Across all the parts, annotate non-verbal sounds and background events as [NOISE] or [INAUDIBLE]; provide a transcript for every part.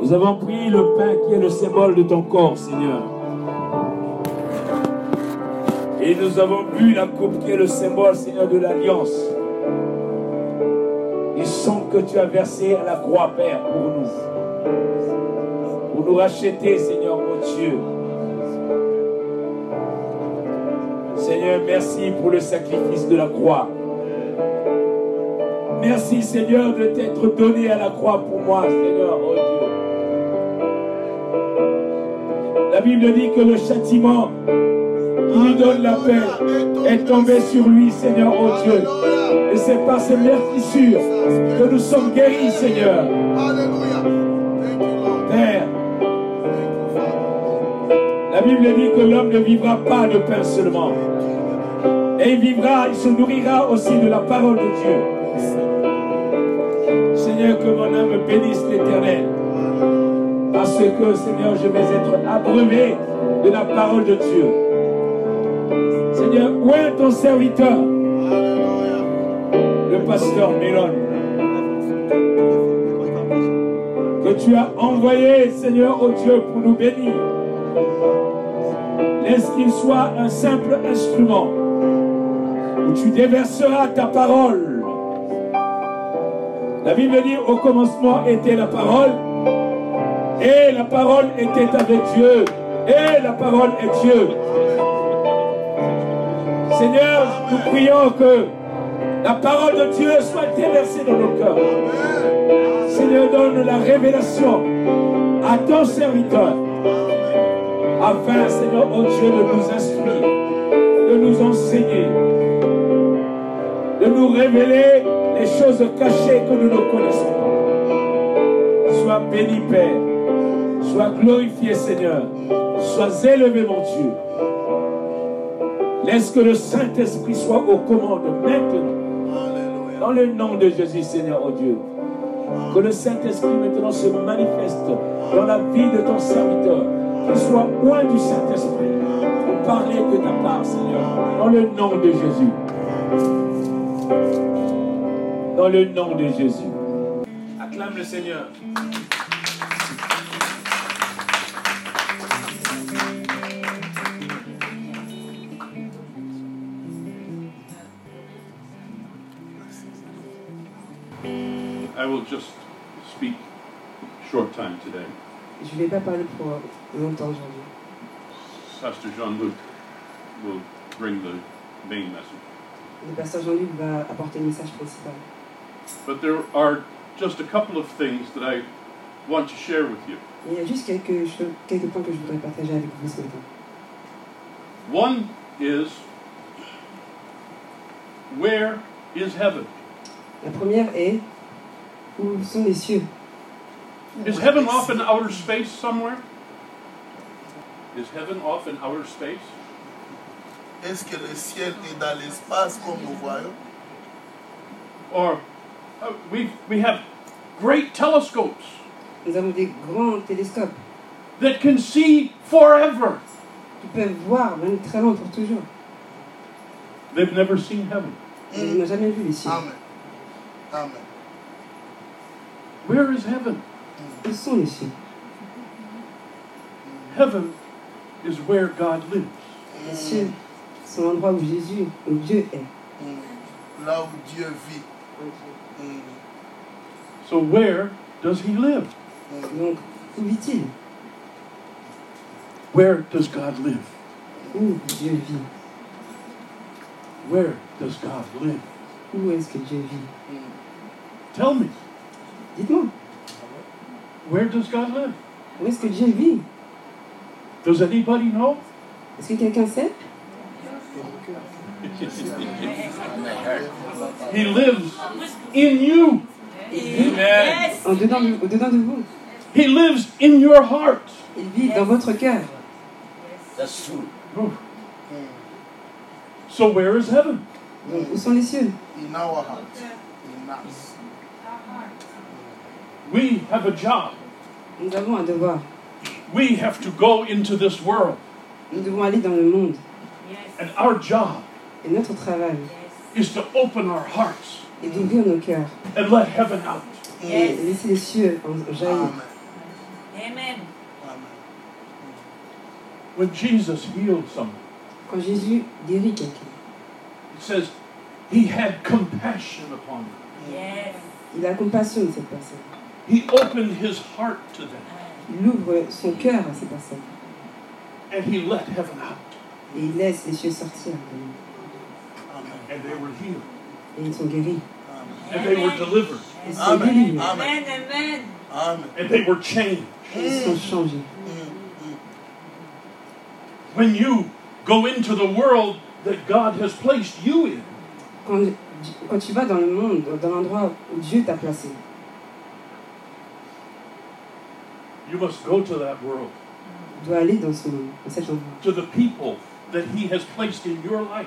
Nous avons pris le pain qui est le symbole de ton corps, Seigneur. Et nous avons bu la coupe qui est le symbole, Seigneur, de l'alliance. Du sang que tu as versé à la croix, Père, pour nous. Pour nous racheter, Seigneur, mon Dieu. Seigneur, merci pour le sacrifice de la croix. Merci, Seigneur, de t'être donné à la croix pour moi, Seigneur, Bible dit que le châtiment qui lui donne la paix est tombé sur lui, Seigneur, oh Dieu. Et c'est par ces meurtrissures que nous sommes guéris, Seigneur. Père, la Bible dit que l'homme ne vivra pas de pain seulement. Et il vivra, il se nourrira aussi de la parole de Dieu. Seigneur, que mon âme bénisse l'éternel. Parce que, Seigneur, je vais être abreuvé de la parole de Dieu. Seigneur, où est ton serviteur? Le pasteur Mélon. Que tu as envoyé, Seigneur, au Dieu, pour nous bénir. Laisse qu'il soit un simple instrument où tu déverseras ta parole. La Bible dit au commencement était la parole et la parole était avec Dieu et la parole est Dieu. Seigneur, nous prions que la parole de Dieu soit déversée dans nos cœurs. Seigneur, donne la révélation à ton serviteur afin, Seigneur, oh Dieu, de nous instruire, de nous enseigner, de nous révéler les choses cachées que nous ne connaissons pas. Sois béni, Père. Sois glorifié, Seigneur. Sois élevé, mon Dieu. Laisse que le Saint-Esprit soit aux commandes maintenant. Dans le nom de Jésus, Seigneur, oh Dieu. Que le Saint-Esprit maintenant se manifeste dans la vie de ton serviteur. Qu'il soit loin du Saint-Esprit pour parler de ta part, Seigneur. Dans le nom de Jésus. Dans le nom de Jésus. Acclame le Seigneur. I will just speak short time today. Je ne vais pas parler pour longtemps aujourd'hui. Pastor Jean-Luc will bring the main message. Le pasteur Jean-Luc va apporter le message principal. But there are just a couple of things that I want to share with you. Il y a juste quelques, quelques points que je voudrais partager avec vous ce matin. One is where is heaven? La première est où sont les cieux Is heaven off in outer space somewhere? Is heaven off in outer space? Est-ce que le ciel est dans l'espace comme nous voyons Or uh, we we have great telescopes Nous avons des grands télescopes that can see forever. qui peuvent voir même très loin pour toujours. They've never seen heaven. Mais on n'a jamais vu les cieux. Amen. Amen. Where is heaven? Où sont les Heaven is where God lives. Les cieux sont l'endroit où Jésus, où Dieu est. Là où Dieu vit. So where does he live? Donc, où vit-il Where does God live? Où Dieu vit Where does God live? Où est-ce que Dieu vit. Tell me, Dites-moi, where does God live? où est-ce que Dieu vit Does anybody know? Est-ce que quelqu'un sait He lives in you. Amen. en dedans de, au-dedans de vous. He lives in your heart. Il vit dans votre cœur. That's true. Ooh. Hmm. So where is heaven? Donc, où sont les cieux In our heart. In us. We have a job. Nous avons un devoir. We have to go into this world. Nous devons aller dans le monde. Yes. And our job Et notre travail yes. is to open our hearts. Et d'ouvrir nos cœurs. And let heaven out. Et laisser les cieux jaillir. Amen. Amen. When Jesus healed someone, quand Jésus guérit quelqu'un, it says he had compassion upon him. Yes. Il a compassion de cette personne. He opened his heart to them Il ouvre son cœur à ces personnes. and he let heaven out. Et il laisse les cieux sortir. Amen. And they were healed. Et ils sont guéris. And they were delivered. Ils sont Amen. délivrés. Amen. Amen, amen. Amen. And they were changed. Ils sont mm. changés. When you go into the world that God has placed you in, Quand, quand tu vas dans le monde, dans l'endroit où Dieu t'a placé, you must go to that world, tu dois aller dans ce monde, dans cet endroit, to the people that He has placed in your life,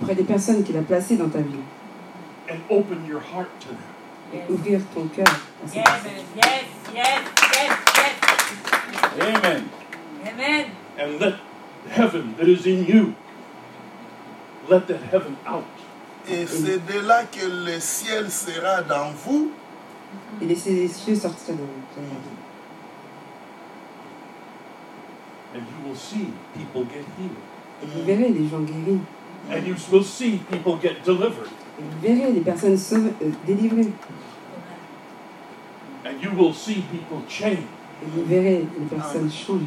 auprès des personnes qu'il a placées dans ta vie, and open your heart to them. et ouvrir ton cœur à ces Yes, personnes. yes, yes, yes, yes. Amen. Amen. And let heaven that is in you, let that heaven out. Et c'est de là que le ciel sera dans vous Et laisser les cieux sortir de de And you will see people get healed. Et vous verrez les gens guéris. And you will see people get delivered. Et vous verrez les personnes sauvées, euh, délivrées. And you will see people change Et vous verrez les personnes changer.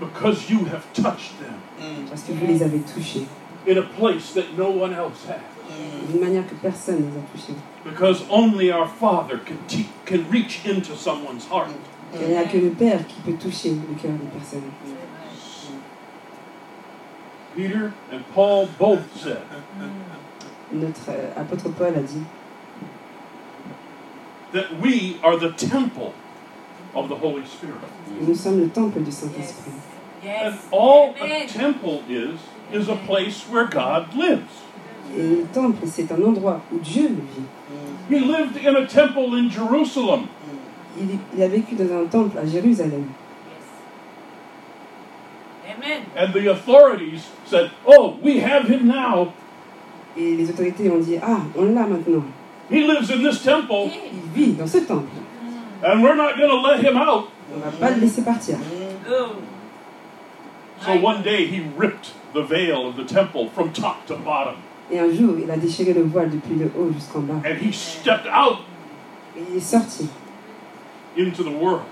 because you have touched them mm. Parce que vous les avez touchés. in a place that no one else has. D'une manière que personne ne les a touchés. Because only our Father can, can reach into someone's heart. Mm. Il n'y a que le Père qui peut toucher le cœur des personnes. Peter and Paul both said, Notre euh, apôtre Paul a dit that we are the temple of the Holy Spirit. Nous sommes le temple du Saint-Esprit. Yes. And all a Amen. temple is, is a place where God lives. Et le temple, c'est un endroit où Dieu vit. He lived in a temple in Jerusalem. Il, il a vécu dans un temple à Jérusalem. Amen. And the authorities said, Oh, we have him now. Et les autorités ont dit Ah, on l'a maintenant. He lives in this temple, Il vit dans ce temple. and we're not going to let him out. On ne va pas le laisser partir. Go. So one day he ripped the veil of the temple from top to bottom, Et un jour, il a déchiré le voile depuis le haut jusqu'en bas. and he stepped out Et il est sorti into the world.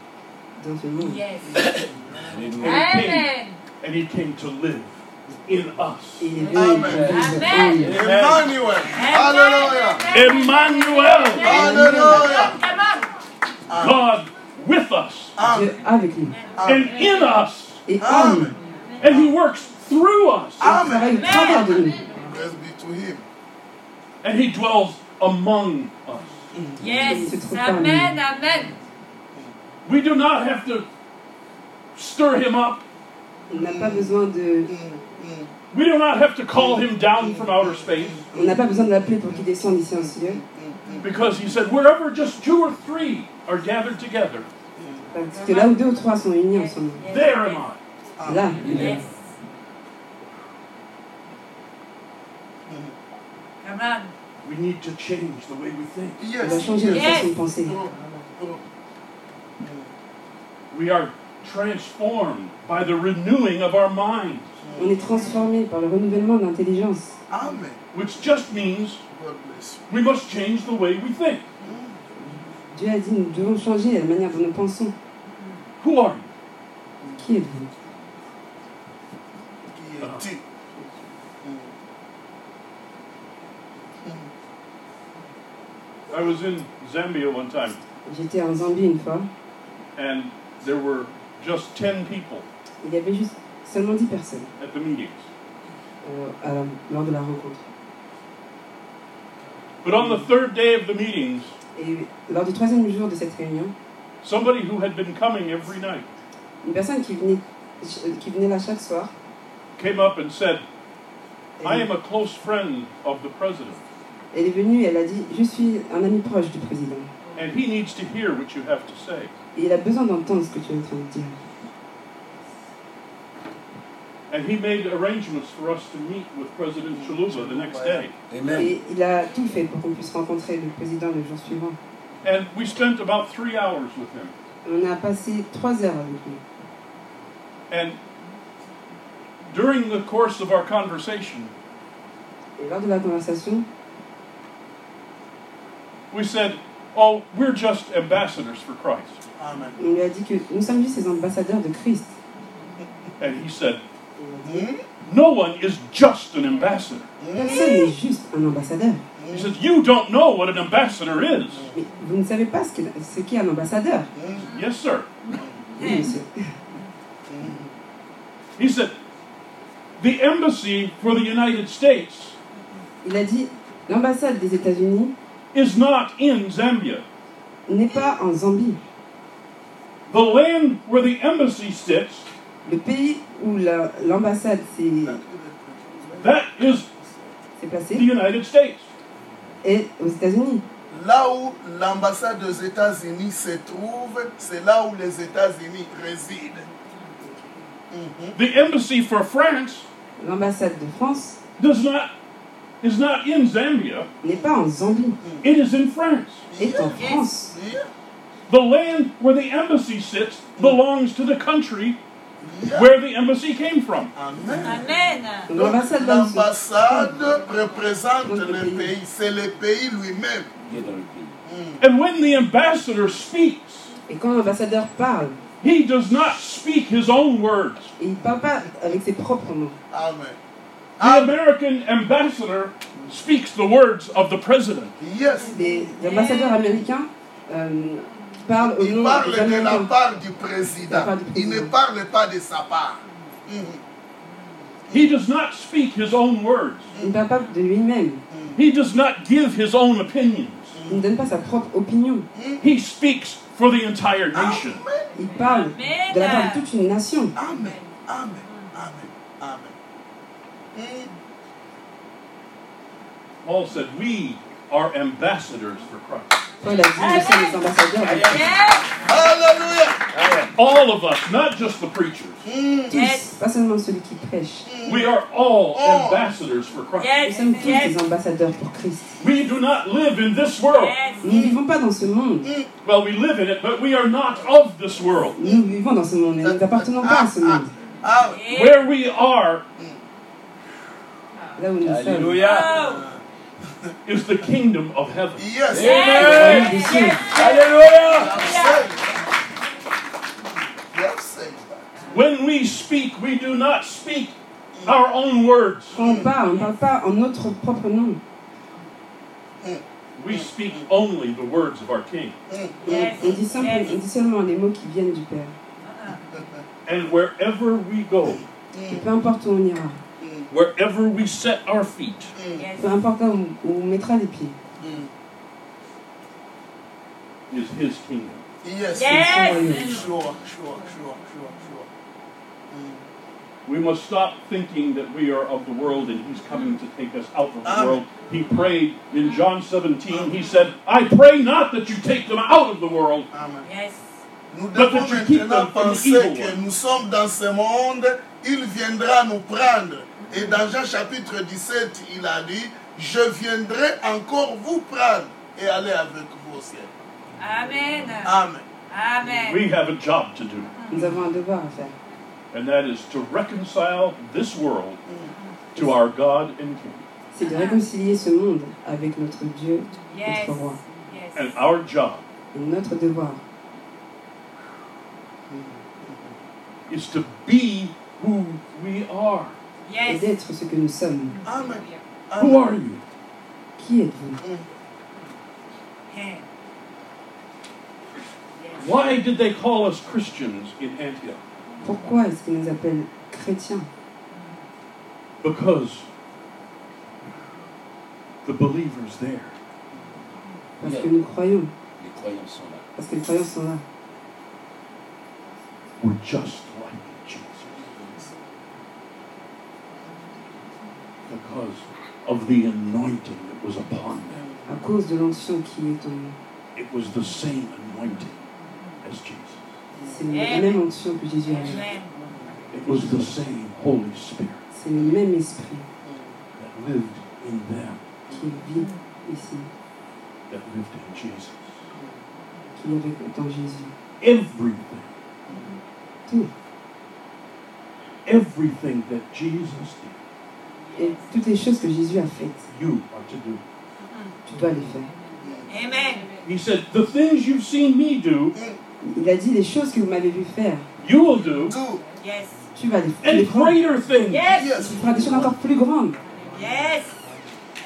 dans ce monde. Yes. And he came, Amen. and he came to live in us. Et il est venu Amen. pour vivre en Amen. nous. Emmanuel. Alléluia. Emmanuel, Alléluia. Come on. God with us Amen. Dieu avec nous. and in us, Et en nous. Amen. and he works through us, Il travaille au travers de nous. Praise be to him. and he dwells among us. Yes. Amen. Amen. We do not have to stir him up. On n'a pas besoin de, We do not have to call him down from outer space on n'a pas besoin de l'appeler pour qu'il descende ici en ciel. because he said, wherever just two or three are gathered together, Parce que là où deux ou trois sont unis ensemble, there am I. là, il est. Yes. Come on. We need to change the way we think. On doit Yes. changer Yes. façon de penser. We are transformed by the renewing of our minds, On est transformé par le renouvellement de l'intelligence. Amen. which just means we must change the way we think. Dieu a dit nous devons changer la manière dont nous pensons. Who are you? Qui êtes-vous you. Qui es-tu? Ah. I was in Zambia one time, J'étais en Zambie une fois. and there were just 10 people Il y avait juste seulement 10 personnes at the meetings. euh, à la- lors de la rencontre. But on the third day of the meetings, Et lors du troisième jour de cette réunion, somebody who had been coming every night une personne qui venait, qui venait là chaque soir, came up and said, I elle, am a close friend of the president, elle est venue et elle a dit Je suis un ami proche du président. and he needs to hear what you have to say. Et il a besoin d'entendre ce que tu es en train de dire. And he made arrangements for us to meet with President Chaluba the next day. Et il a tout fait pour qu'on puisse rencontrer le président le jour suivant. And we spent about three hours with him. On a passé trois heures avec lui. And during the course of our conversation, Et lors de la conversation, we said, Oh, we're just ambassadors for Christ. Amen. on lui a dit que nous sommes juste ces ambassadeurs de Christ. And he said, Hmm? No one is just an ambassador. Personne n'est juste un ambassadeur. He says, You don't know what an ambassador is. Mais vous ne savez pas ce qu'est ce qu'est un ambassadeur. Yes, sir. Oui, monsieur. He said, The embassy for the United States Il a dit l'ambassade des États-Unis is not in Zambia. n'est pas en Zambie. The land where the embassy sits, Le pays où la- l'ambassade s'est that is the United States. est aux États-Unis. Là où l'ambassade des États-Unis se trouve, c'est là où les États-Unis résident. Mhm. The embassy for France L'ambassade de France does not is not in Zambia. n'est pas en Zambie, It is in France. est en. France. Yeah. The land where the embassy sits belongs to the country where the embassy came from. Amen. Amen. Donc, Donc, L'ambassade là où se- L'ambassade représente le le pays. pays, c'est le pays lui-même. qui est dans le pays. Mm. And when the ambassador speaks, Et quand l'ambassadeur parle, he does not speak his own words. il ne parle pas avec ses propres mots. Amen. The American ambassador speaks the words of the president. Yes. Les ambassadeurs américains euh, parlent au Il nom parle des de la part du président. Il ne parle pas de sa part. Mhm. He does not speak his own words. Il ne parle pas de lui-même. He does not give his own opinions. Il ne donne pas sa propre opinion. He speaks for the entire nation. Amen. Il parle de la part de toute une nation. Amen. Amen. Amen. Amen. Mhm. Paul said, We are ambassadors for Christ. Paul a dit, nous sommes les ambassadeurs de Christ. Yes. Alléluia. All of us, not just the preachers. Mm. Yes. pas seulement celui qui prêche. Mm. We are all Oh. ambassadors for Christ. Nous sommes tous Yes. des ambassadeurs pour Christ. We do not live in this world. Nous ne vivons pas dans ce monde. Mm. Well, we live in it, but we are not of this world. Nous vivons dans ce monde, mais nous n'appartenons pas à ce monde. Ah, ah, ah, Where we are Là où nous sommes. Alléluia. Oh. Is the kingdom of heaven. yes. Le royaume des cieux. Alléluia. You have said it. You have said that. When we speak, we do not speak our own words. Quand on parle, on ne parle pas en notre propre nom. We speak only the words of our King. Yes. on dit simplement, Yes. on dit seulement les mots qui viennent du Père. And wherever we go, Et peu importe où on ira, wherever we set our feet, Yes. peu importe là où, où on mettra les pieds, mm. is His kingdom. Yes. Yes. Sure, sure, sure, sure, sure. Mm. We must stop thinking that we are of the world and He's coming to take us out of the Amen. world. He prayed in John 17, He said, I pray not that you take them out of the world, Amen. Yes. Nous devons that you keep maintenant them from the penser que nous sommes dans ce monde, il viendra nous prendre. Et dans Jean chapitre 17, il a dit, je viendrai encore vous prendre et aller avec vous au ciel. Amen. Amen. Amen. we have a job to do. nous avons un devoir à faire. And that is to reconcile this world to our God and King. C'est de réconcilier ce monde avec notre Dieu, Yes. notre roi. Yes. And our job Et notre devoir, is to be who we are. Est Yes. d'être ce que nous sommes. Amen. Who are you? Qui êtes-vous mm. Why did they call us Christians in Antioch? Pourquoi est-ce qu'ils nous appellent chrétiens Because the believers there Parce que nous croyons, Les croyants sont là. parce que les croyants sont là. were just like Jesus. Because of the anointing that was upon them. À cause de l'onction qui est nous. It was the same anointing as Jesus. C'est la même onction que Jésus avait. It was the same Holy Spirit C'est le même esprit that lived in them, qui vit ici, that lived in Jesus. qui est avec dans Jésus. Everything Tout everything that Jesus did, Et toutes les choses que Jésus a faites, you are to do. tu dois les faire. Amen. He said, The things you've seen me do, Il a dit les choses que vous m'avez vu faire, you will do, Tout. Yes. tu vas les, les and greater things. Yes. Yes. Tu feras des choses encore plus grandes. Yes.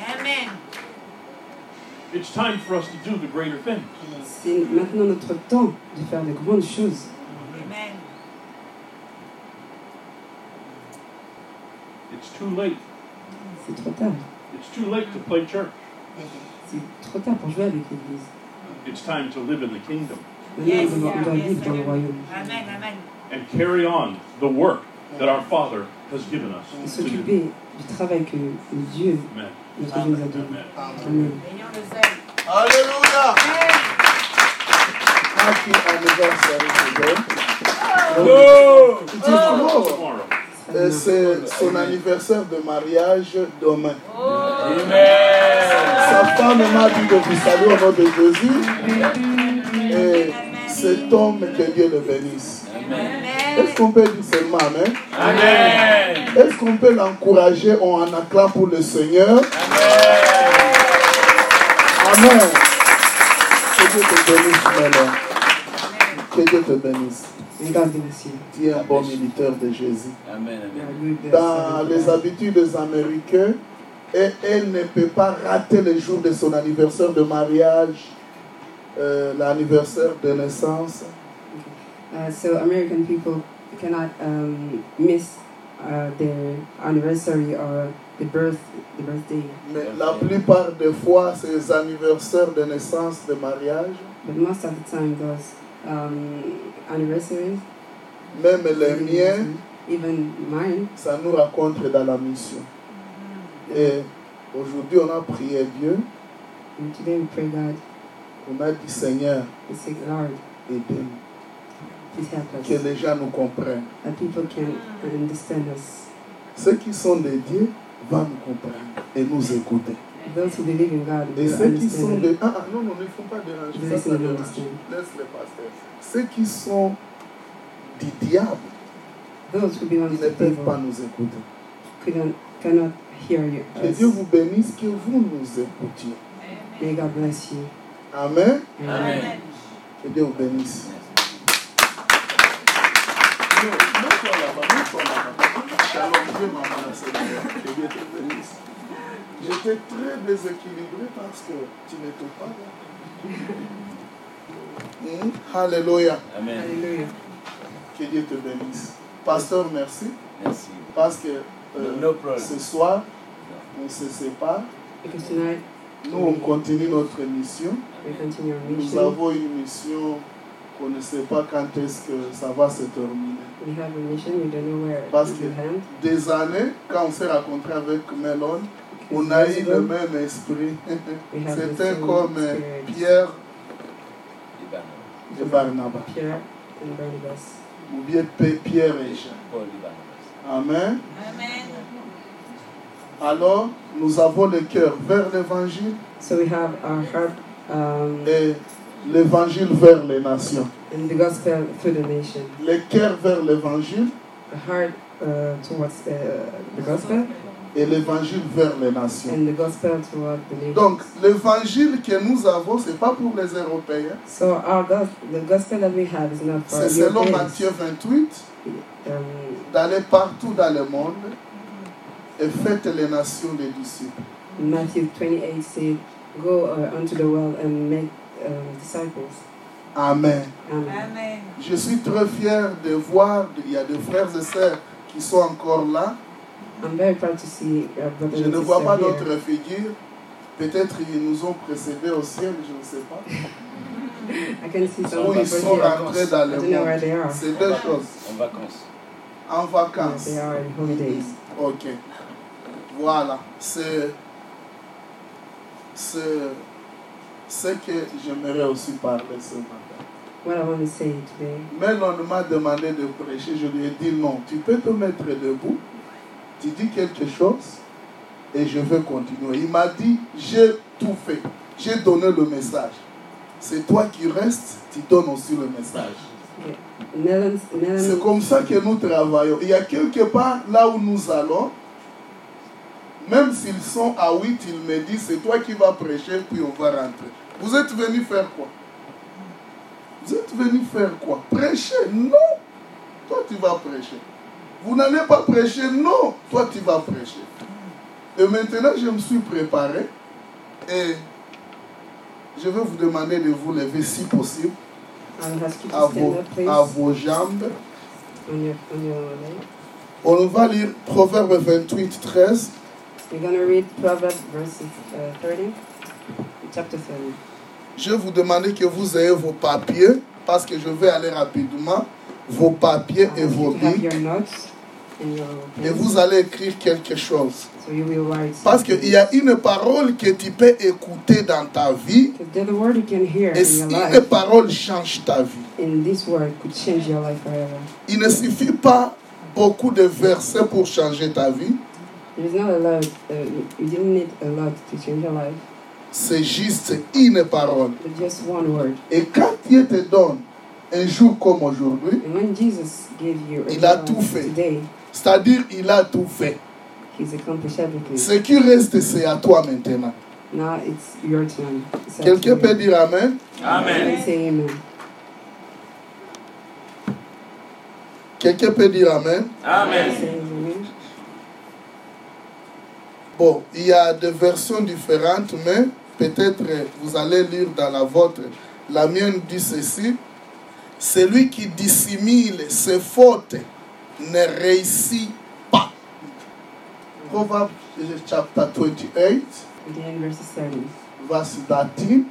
Amen. It's time for us to do the greater things. C'est maintenant notre temps de faire de grandes choses. Amen. It's too late. C'est trop tard. It's too late to play church. C'est trop tard pour jouer avec l'Église. It's time to live in the kingdom Maintenant, Yes, on doit, on doit yes, vivre dans le royaume. Amen. Amen. and carry on the work that our Father has given us Et to do. s'occuper du travail que Dieu, Amen. nous a donné. Amen. Amen. Alléluia. Amen. Happy anniversary today. Oh. Tomorrow. Et c'est son anniversaire de mariage demain. Sa femme m'a dit de vous saluer au nom de Jésus. Et cet homme, que Dieu le bénisse. Est-ce Amen. qu'on peut dire seulement Amen? Amen. Est-ce qu'on peut l'encourager en acclamant pour le Seigneur? Amen. Que Dieu te bénisse. Que Dieu te bénisse. May God bless you. Tu es un bon de Jésus. Amen, amen. Dans les habitudes américaines, et elle ne peut pas rater le jour de son anniversaire de mariage, euh, l'anniversaire de naissance. Uh, so American people cannot um, miss uh, their anniversary or the birth, the birthday. Mais la plupart des fois, ces anniversaires de naissance, de mariage, But most of the time, those um, anniversaries, même les miens, even mine, ça nous raconte dans la mission. Et aujourd'hui, on a prié Dieu, and today we pray God, on a dit Seigneur, we say, Lord, aidez-nous, please help que les gens nous comprennent. that people can understand us. Ceux qui sont dédiés vont nous comprendre et nous écouter. Those who believe in God Et will ceux qui sont de... Ah, ah, non, non, ne faut pas déranger. Ça, ça dérange. Laisse le pasteur. Ceux qui sont du diable, Those who belong ils ne peuvent pas nous écouter. couldn't, cannot hear you. Que. Dieu vous bénisse, que vous nous écoutiez. May God bless you. Amen. Amen. Que Dieu vous bénisse. Shalom, Dieu Seigneur. Que Dieu te bénisse. J'étais très déséquilibré parce que tu n'étais pas là. Hmm? [LAUGHS] Alléluia. Amen. Hallelujah. Que Dieu te bénisse. Pasteur, merci. Merci. Parce que euh, No ce soir, on se sépare. Because tonight Nous, on continue notre mission. we continue our Nous avons une mission qu'on ne sait pas quand est-ce que ça va se terminer. We have a mission. We don't know where Parce it que will end. des années, quand on s'est rencontré avec Melon, on a eu le même esprit. We have the C'était same comme euh, spirit. Pierre et Barnabas. Pierre and Barnabas. Ou bien Pierre et Jean. Amen. Amen. Alors, nous avons le cœur vers l'évangile So we have our heart um, et l'évangile vers les nations. and the gospel to the nation. Le cœur vers l'évangile The heart uh, towards the, the gospel et l'évangile vers les nations. and the gospel toward the nation. Donc, l'évangile que nous avons, ce n'est pas pour les Européens. So our gos- the gospel that we have is not for C'est selon Europeans. Matthieu 28, Um, d'aller partout dans le monde et faites les nations des disciples. Matthew 28 said, "Go uh, unto the world and make um, disciples." Amen. Amen. Amen. Je suis très fier de voir, il y a des frères et sœurs qui sont encore là. I'm very proud to see uh, brothers Je ne vois pas d'autres figures. Peut-être ils nous ont précédés au ciel, je ne sais pas. [LAUGHS] I can see some Ou ils sont rentrés dans le don't know where they monde. are. C'est deux choses. En vacances. En vacances. They are in holidays. Ok. Voilà. C'est. C'est. Ce que j'aimerais aussi parler ce matin. What I want to say today, Mais on m'a demandé de prêcher. Je lui ai dit non. Tu peux te mettre debout. Tu dis quelque chose. Et je vais continuer. Il m'a dit j'ai tout fait. J'ai donné le message. C'est toi qui restes. Tu donnes aussi le message. C'est comme ça que nous travaillons. Il y a quelque part là où nous allons, même s'ils sont à 8, ils me disent c'est toi qui vas prêcher, puis on va rentrer. Vous êtes venus faire quoi? Vous êtes venus faire quoi? Prêcher? Non Toi tu vas prêcher. Vous n'allez pas prêcher Non Toi tu vas prêcher. Et maintenant je me suis préparé et je vais vous demander de vous lever si possible à vos, à vos jambes. on va lire Proverbe 28, 13. We're going to read Proverbs verses uh, 30, chapter 30. Je vais vous demander que vous ayez vos papiers, parce que je vais aller rapidement, vos papiers et vos billes, et vous allez écrire quelque chose. so you will write. Parce qu'il y a une parole que tu peux écouter dans ta vie, et une parole change ta vie. and this word could change your life forever. Il ne suffit pas beaucoup de versets pour changer ta vie, uh, you didn't need a lot to change your life, c'est juste une parole. Et quand Dieu te donne un jour comme aujourd'hui, And when Jesus gave you a Il a tout fait. today, c'est-à-dire il a tout fait. He's accomplished everything. Ce qui reste, c'est à toi maintenant. Now it's your turn. It's up Quelqu'un peut dire Amen? Amen. Quelqu'un peut dire Amen? Amen? Bon, il y a des versions différentes, mais peut-être vous allez lire dans la vôtre. La mienne dit ceci. Celui qui dissimule ses fautes ne réussit pas. Proverbs chapter 28, Again, verses 30. verse 13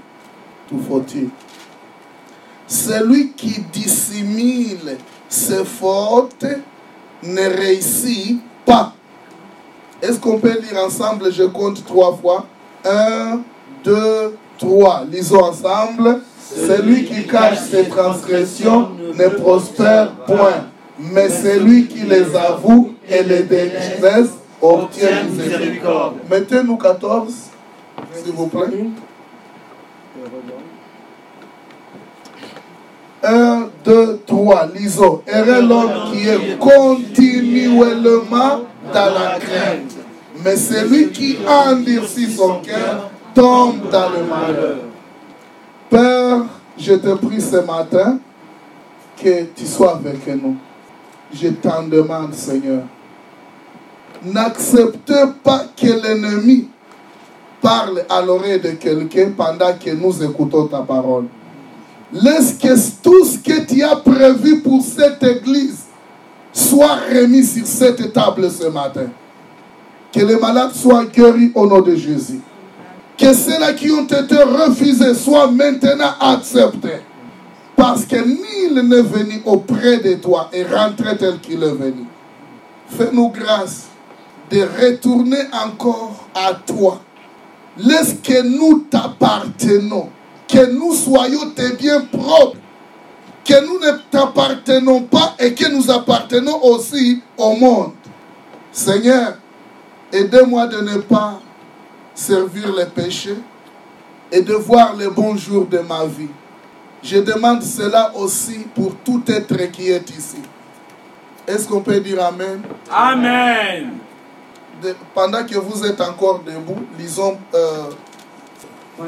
to 14. Celui qui dissimule ses fautes ne réussit pas. Est-ce qu'on peut lire ensemble Je compte trois fois. Un, deux, trois. Lisons ensemble. Celui qui cache ses transgressions ne prospère point. Mais celui qui les avoue et les déteste obtient miséricorde. Mettez-nous 14, s'il vous plaît. 1, 2, 3, lisons. Heureux l'homme qui est continuellement dans la crainte. Mais celui qui endurcit son cœur tombe dans le malheur. Père, je te prie ce matin que tu sois avec nous. Je t'en demande, Seigneur. N'accepte pas que l'ennemi parle à l'oreille de quelqu'un pendant que nous écoutons ta parole. Laisse que tout ce que tu as prévu pour cette église soit remis sur cette table ce matin. Que les malades soient guéris au nom de Jésus. Que ceux-là qui ont été refusés soient maintenant acceptés. Parce que nul n'est venu auprès de toi et rentré tel qu'il est venu. Fais-nous grâce de retourner encore à toi. Laisse que nous t'appartenons que nous soyons tes biens propres, que nous ne t'appartenons pas et que nous appartenons aussi au monde. Seigneur, aide-moi de ne pas servir les péchés et de voir les bons jours de ma vie. Je demande cela aussi pour tout être qui est ici. Est-ce qu'on peut dire Amen? Amen. De- Pendant que vous êtes encore debout, lisons euh,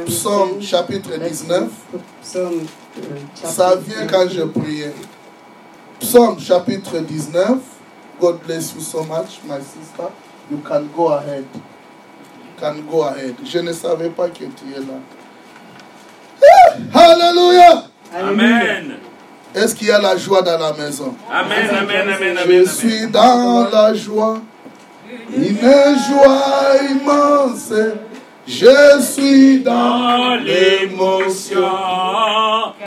Psaume chapitre let's 19. put Psalm, uh, chapter Ça vient quand je 19. priais. Psaume chapitre 19. God bless you so much, my sister. You can go ahead. Can go ahead. Je ne savais pas que tu es là. Ah! Alléluia! Amen. Est-ce qu'il y a la joie dans la maison? Amen. Amen. Amen. Je Amen. suis dans la joie. Une joie immense. Je suis dans l'émotion,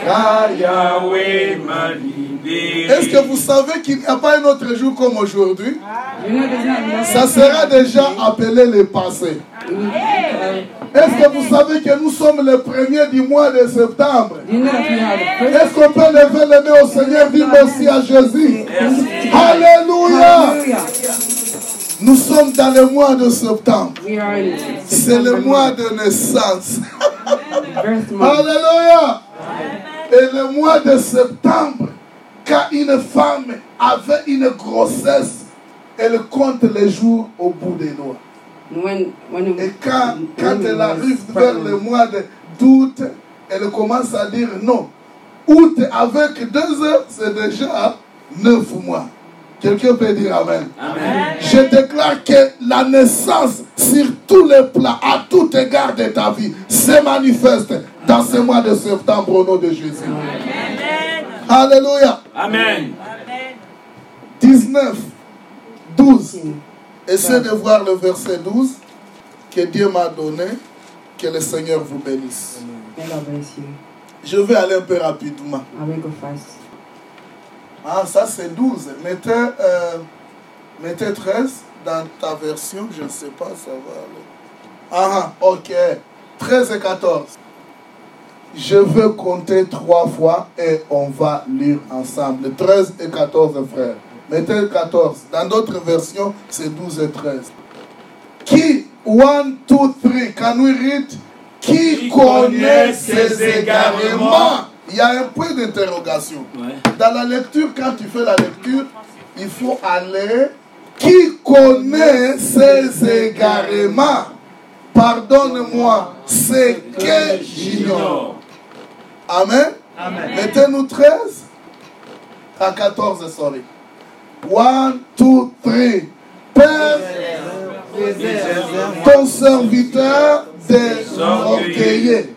car Yahweh m'a libéré. Est-ce que vous savez qu'il n'y a pas un autre jour comme aujourd'hui? Ça sera déjà appelé le passé. Est-ce que vous savez que nous sommes le premier du mois de septembre? Est-ce qu'on peut lever les mains au Seigneur, dire merci à Jésus? Alléluia. Nous sommes dans le mois de septembre. C'est le mois de naissance. Alléluia Et le mois de septembre quand une femme avait une grossesse, elle compte les jours au bout des doigts. When, when a Et quand, quand elle arrive vers le mois d'août, elle commence à dire non. Août avec deux heures, c'est déjà neuf mois. Quelqu'un peut dire Amen. Je déclare que la naissance sur tous les plans, à tout égard de ta vie, se manifeste dans ce mois de septembre au nom de Jésus. Amen. Alléluia. Amen. Amen. 19, 12. 19. Essayez de voir le verset 12 que Dieu m'a donné. Que le Seigneur vous bénisse. Je vais aller un peu rapidement. I will go fast. Ah, ça c'est 12. Mettez, euh, mettez 13 dans ta version. Je ne sais pas, ça va aller. Ah, ah, ok. 13 et 14. Je veux compter trois fois et on va lire ensemble. 13 et 14, frères. Mettez 14. Dans d'autres versions, c'est 12 et 13. Qui, one, two, three, can we read? Qui Qui connaît ses égarements? Il y a un point d'interrogation. Ouais. Dans la lecture, quand tu fais la lecture, il faut aller. Qui connaît ses égarements? Pardonne-moi, c'est que j'ignore. Amen. Mettez-nous 13 à 14, sorry. 1, 2, 3. Père, ton serviteur des orgueillés,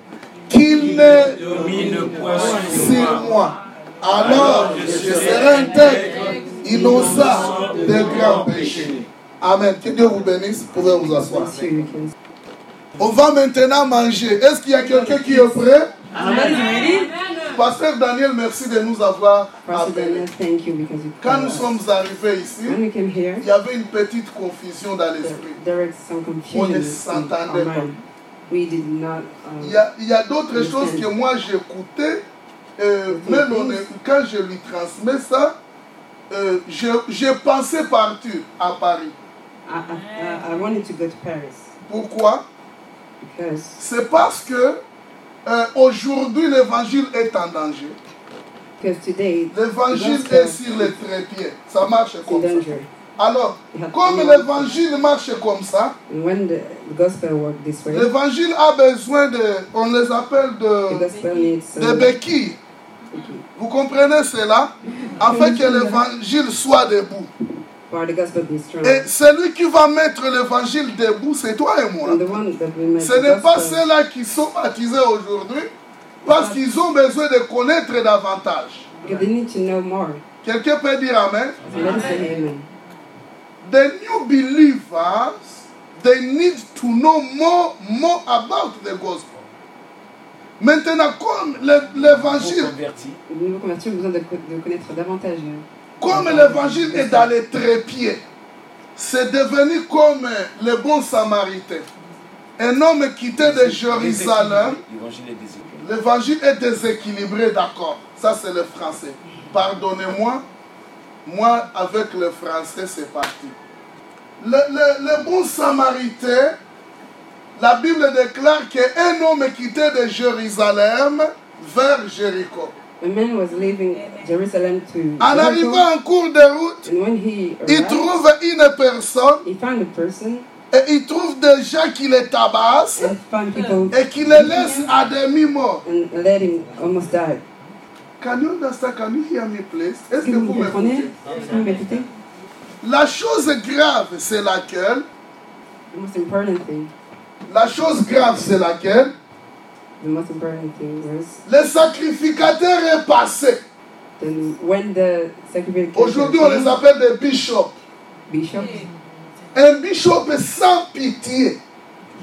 qu'il ne Domine point sur moi. Alors je serai intègre, innocent de grands péchés. Amen. Que Dieu vous bénisse. Vous pouvez vous asseoir. On va maintenant manger. Est-ce qu'il y a quelqu'un qui est prêt? Pasteur Daniel, merci de nous avoir appelés. Daniel, thank you because you Quand nous us. sommes arrivés ici, il y avait une petite confusion dans l'esprit. On ne s'entendait pas. Mind. We did not. Um, Il y a, il y a d'autres choses que moi j'écoutais. Euh, même on quand je lui transmets ça, euh, je, je pensais partir à Paris. I, I, I wanted to go to Paris Pourquoi? Because C'est parce que euh, aujourd'hui l'évangile est en danger. because today L'évangile gospel est sur les trépieds. Ça marche is in comme ça. danger. Alors, comme l'évangile marche comme ça, l'évangile a besoin de, on les appelle de, needs de béquilles. Vous comprenez cela? Afin que l'évangile soit debout. Et celui qui va mettre l'évangile debout, c'est toi et moi. Ce n'est pas ceux-là qui sont baptisés aujourd'hui parce qu'ils ont besoin de connaître davantage. Quelqu'un peut dire amen. The new believers, they need to know more, more about the gospel. Maintenant, comme l'é- l'évangile, converti. Le nouveau converti a besoin de, co- de connaître davantage. euh, comme l'évangile est dans les trépieds, c'est devenu comme le bon samaritain. Un homme quitté de Jérusalem, L'évangile est déséquilibré. l'évangile est déséquilibré, d'accord. Ça, c'est le français. Pardonnez-moi, moi, avec le français, c'est parti. Le, le- le bon samaritain, la Bible déclare qu'un homme quittait de Jérusalem vers Jéricho. A man was leaving Jerusalem to En arrivant en cours de route, and when he il trouve une personne he found a person et il trouve des gens qui le tabassent et qui le laissent à demi-mort. Est-ce que vous m'écoutez? Vous m'écoutez? La chose grave, c'est laquelle? The most important thing, La chose grave, c'est laquelle? The most important thing was Le sacrificateur est passé. Aujourd'hui, on les appelle des bishops. bishop, Un bishop sans pitié.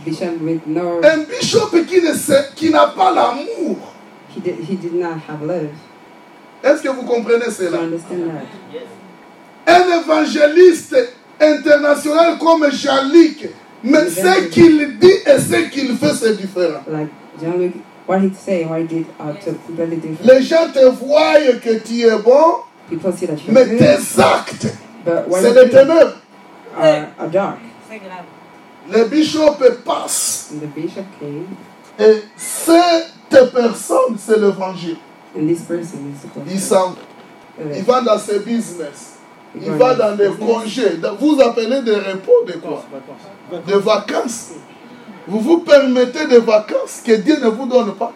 bishop with no, Un bishop qui ne sait- qui n'a pas l'amour. he did, he did not have love. Est-ce que vous comprenez cela? Un évangéliste international comme Jean-Luc, mais ce qu'il dit et ce qu'il fait, c'est différent. Like John Luke, what he say, what he did are to completely different. Les gens te voient que tu es bon, mais good, tes actes, c'est des ténèbres. C'est grave. The bishop came, Et cette personne, c'est l'évangile. And this person is the Il gospel. s'en il va dans ses business, il va dans des congés. Vous appelez des repos de quoi? Des vacances. Vous vous permettez des vacances que Dieu ne vous donne pas.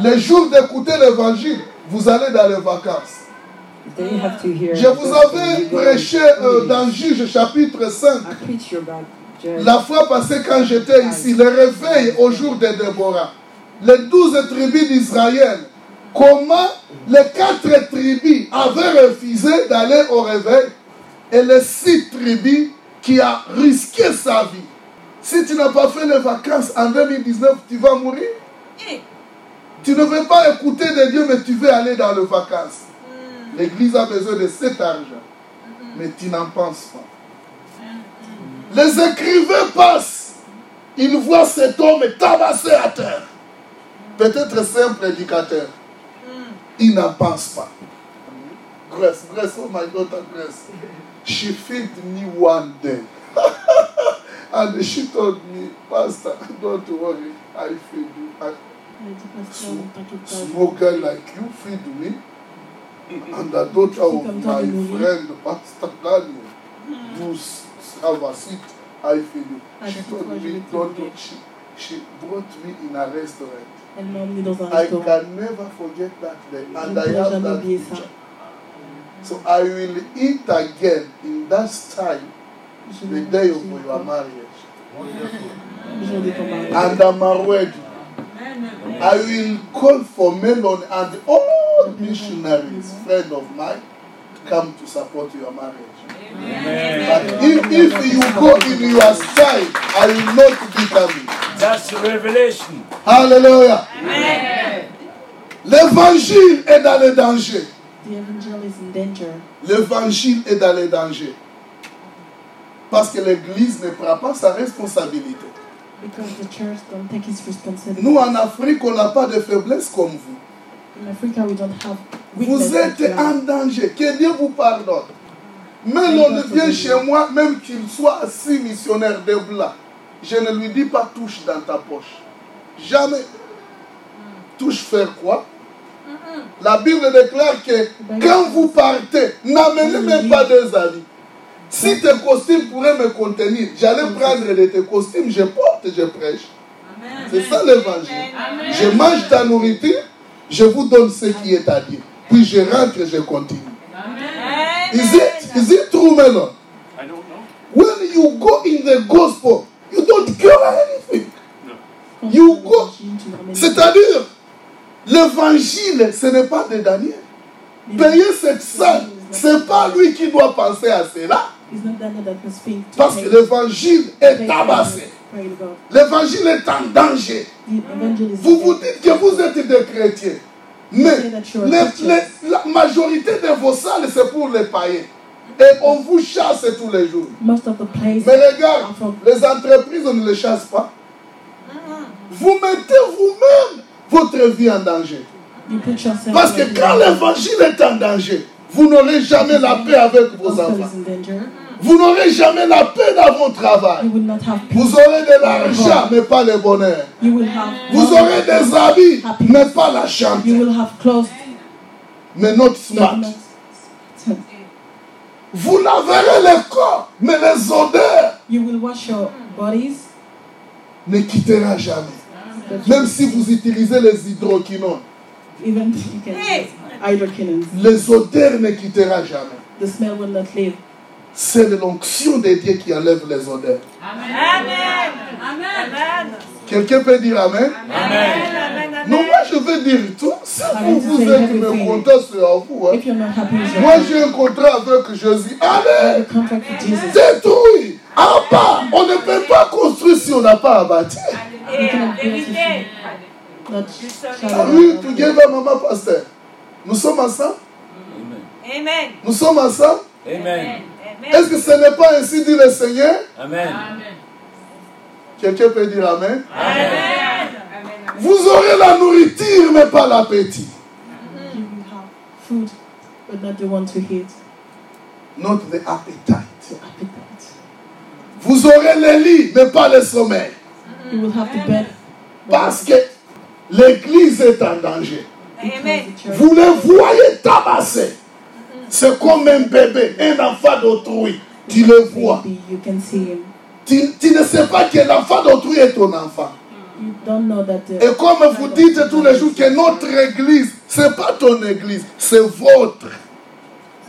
Les jours d'écouter l'évangile, vous allez dans les vacances. then you have to hear. Je vous avais prêché euh, dans Juge chapitre 5. I preach you about Judge. La fois passée, quand j'étais ici, le réveil au jour de Déborah, les douze tribus d'Israël, comment les quatre tribus avaient refusé d'aller au réveil et les six tribus qui a risqué sa vie. Si tu n'as pas fait les vacances en 2019, tu vas mourir. Tu ne veux pas écouter de Dieu, mais tu veux aller dans les vacances. L'église a besoin de cet argent, mais tu n'en penses pas. Les écrivains passent, ils voient cet homme tabassé à terre. Peut-être c'est un prédicateur. Il n'en pense pas. Grace, Grace, oh my daughter Grace. She feed me one day. [LAUGHS] and she told me, Pastor, don't worry, I feed you. I, small girl like you feed me. And the daughter of my friend, Pastor Daniel, who have a seat, I feed you. She told me, don't, she, she brought me in a restaurant. Elle m'a emmené dans un I can never forget that day. And ne I have that oublier ça. picture. So I will eat again in that time, Je the day of je ne- your marriage. Le jour de. And I'm married. I will call for Melon and all missionaries, friend of mine, to come to support your marriage. But if, if you go in your style, I will not be coming. That's revelation. Hallelujah. L'évangile est dans le danger. The evangel is in danger L'évangile est dans le danger. Parce que l'Église ne prend pas sa responsabilité. because the church don't take its responsibility. Nous, en Afrique, on n'a pas de faiblesse comme vous. In Africa, we don't have weakness Vous êtes like en danger. Que Dieu vous pardonne. Mais l'on vient chez moi, même qu'il soit assis missionnaire de blanc. Je ne lui dis pas touche dans ta poche. Jamais. Touche faire quoi? La Bible déclare que quand vous partez, n'amenez même pas deux amis. Si tes costumes pourraient me contenir, j'allais prendre de tes costumes, je porte, je prêche. C'est ça l'évangile. Je mange ta nourriture, je vous donne ce qui est à dire. Puis je rentre, je continue. Is it, is it true, Melon? I don't know. When you go in the gospel, you don't care anything. Quand You go- C'est-à-dire, l'évangile, ce n'est pas de Daniel. Payer cette salle, ce n'est pas lui qui doit penser à cela. Parce que l'évangile est tabassé. L'évangile est en danger. Vous vous dites que vous êtes des chrétiens. Mais les- les- la majorité de vos salles, c'est pour les païens. Et on vous chasse tous les jours. most of the places Mais regarde, are from les entreprises, on ne les chasse pas. Vous mettez vous-même votre vie en danger. you put yourself Parce que quand l'évangile est en danger, vous n'aurez jamais la paix avec vos enfants. is in danger. Vous n'aurez jamais la paix dans votre travail. You will not have peace. Vous aurez de l'argent, mais pas le bonheur. You will have Vous aurez des habits, mais pas la You chante. will have clothes. Mais not smart. Vous laverez le corps, mais les odeurs You will wash your bodies, ne quittera jamais. Même si vous utilisez les hydroquinones, even les odeurs ne quittera jamais. The smell will not leave. C'est l'onction de Dieu qui enlève les odeurs. Amen. Amen. Quelqu'un peut dire Amen? Amen. Amen. Non, moi je veux dire tout. Si vous, vous êtes me content, c'est à vous. hein. Moi j'ai un contrat avec Jésus. Allez, détruis. On ne peut pas construire si on n'a pas à bâtir. Out. together, maman pasteur Nous sommes ensemble? Amen. Amen. Nous sommes ensemble? Amen. Est-ce que ce n'est pas ainsi dit le Seigneur? Amen. Quelqu'un peut dire Amen? Amen. Vous aurez la nourriture, mais pas l'appétit. You will have food, but not the one to eat. Not the appetite. The appetite. Vous aurez les lits, mais pas le sommeil. You will have the bed. but Parce que l'église est en danger. Amen. the church- Vous les voyez tabasser. C'est comme un bébé, un enfant d'autrui. Tu le vois. Baby, you can see him. Tu, tu ne sais pas que l'enfant d'autrui est ton enfant. You don't know that the Et comme vous dites tous les jours que notre église, c'est pas ton église, c'est votre.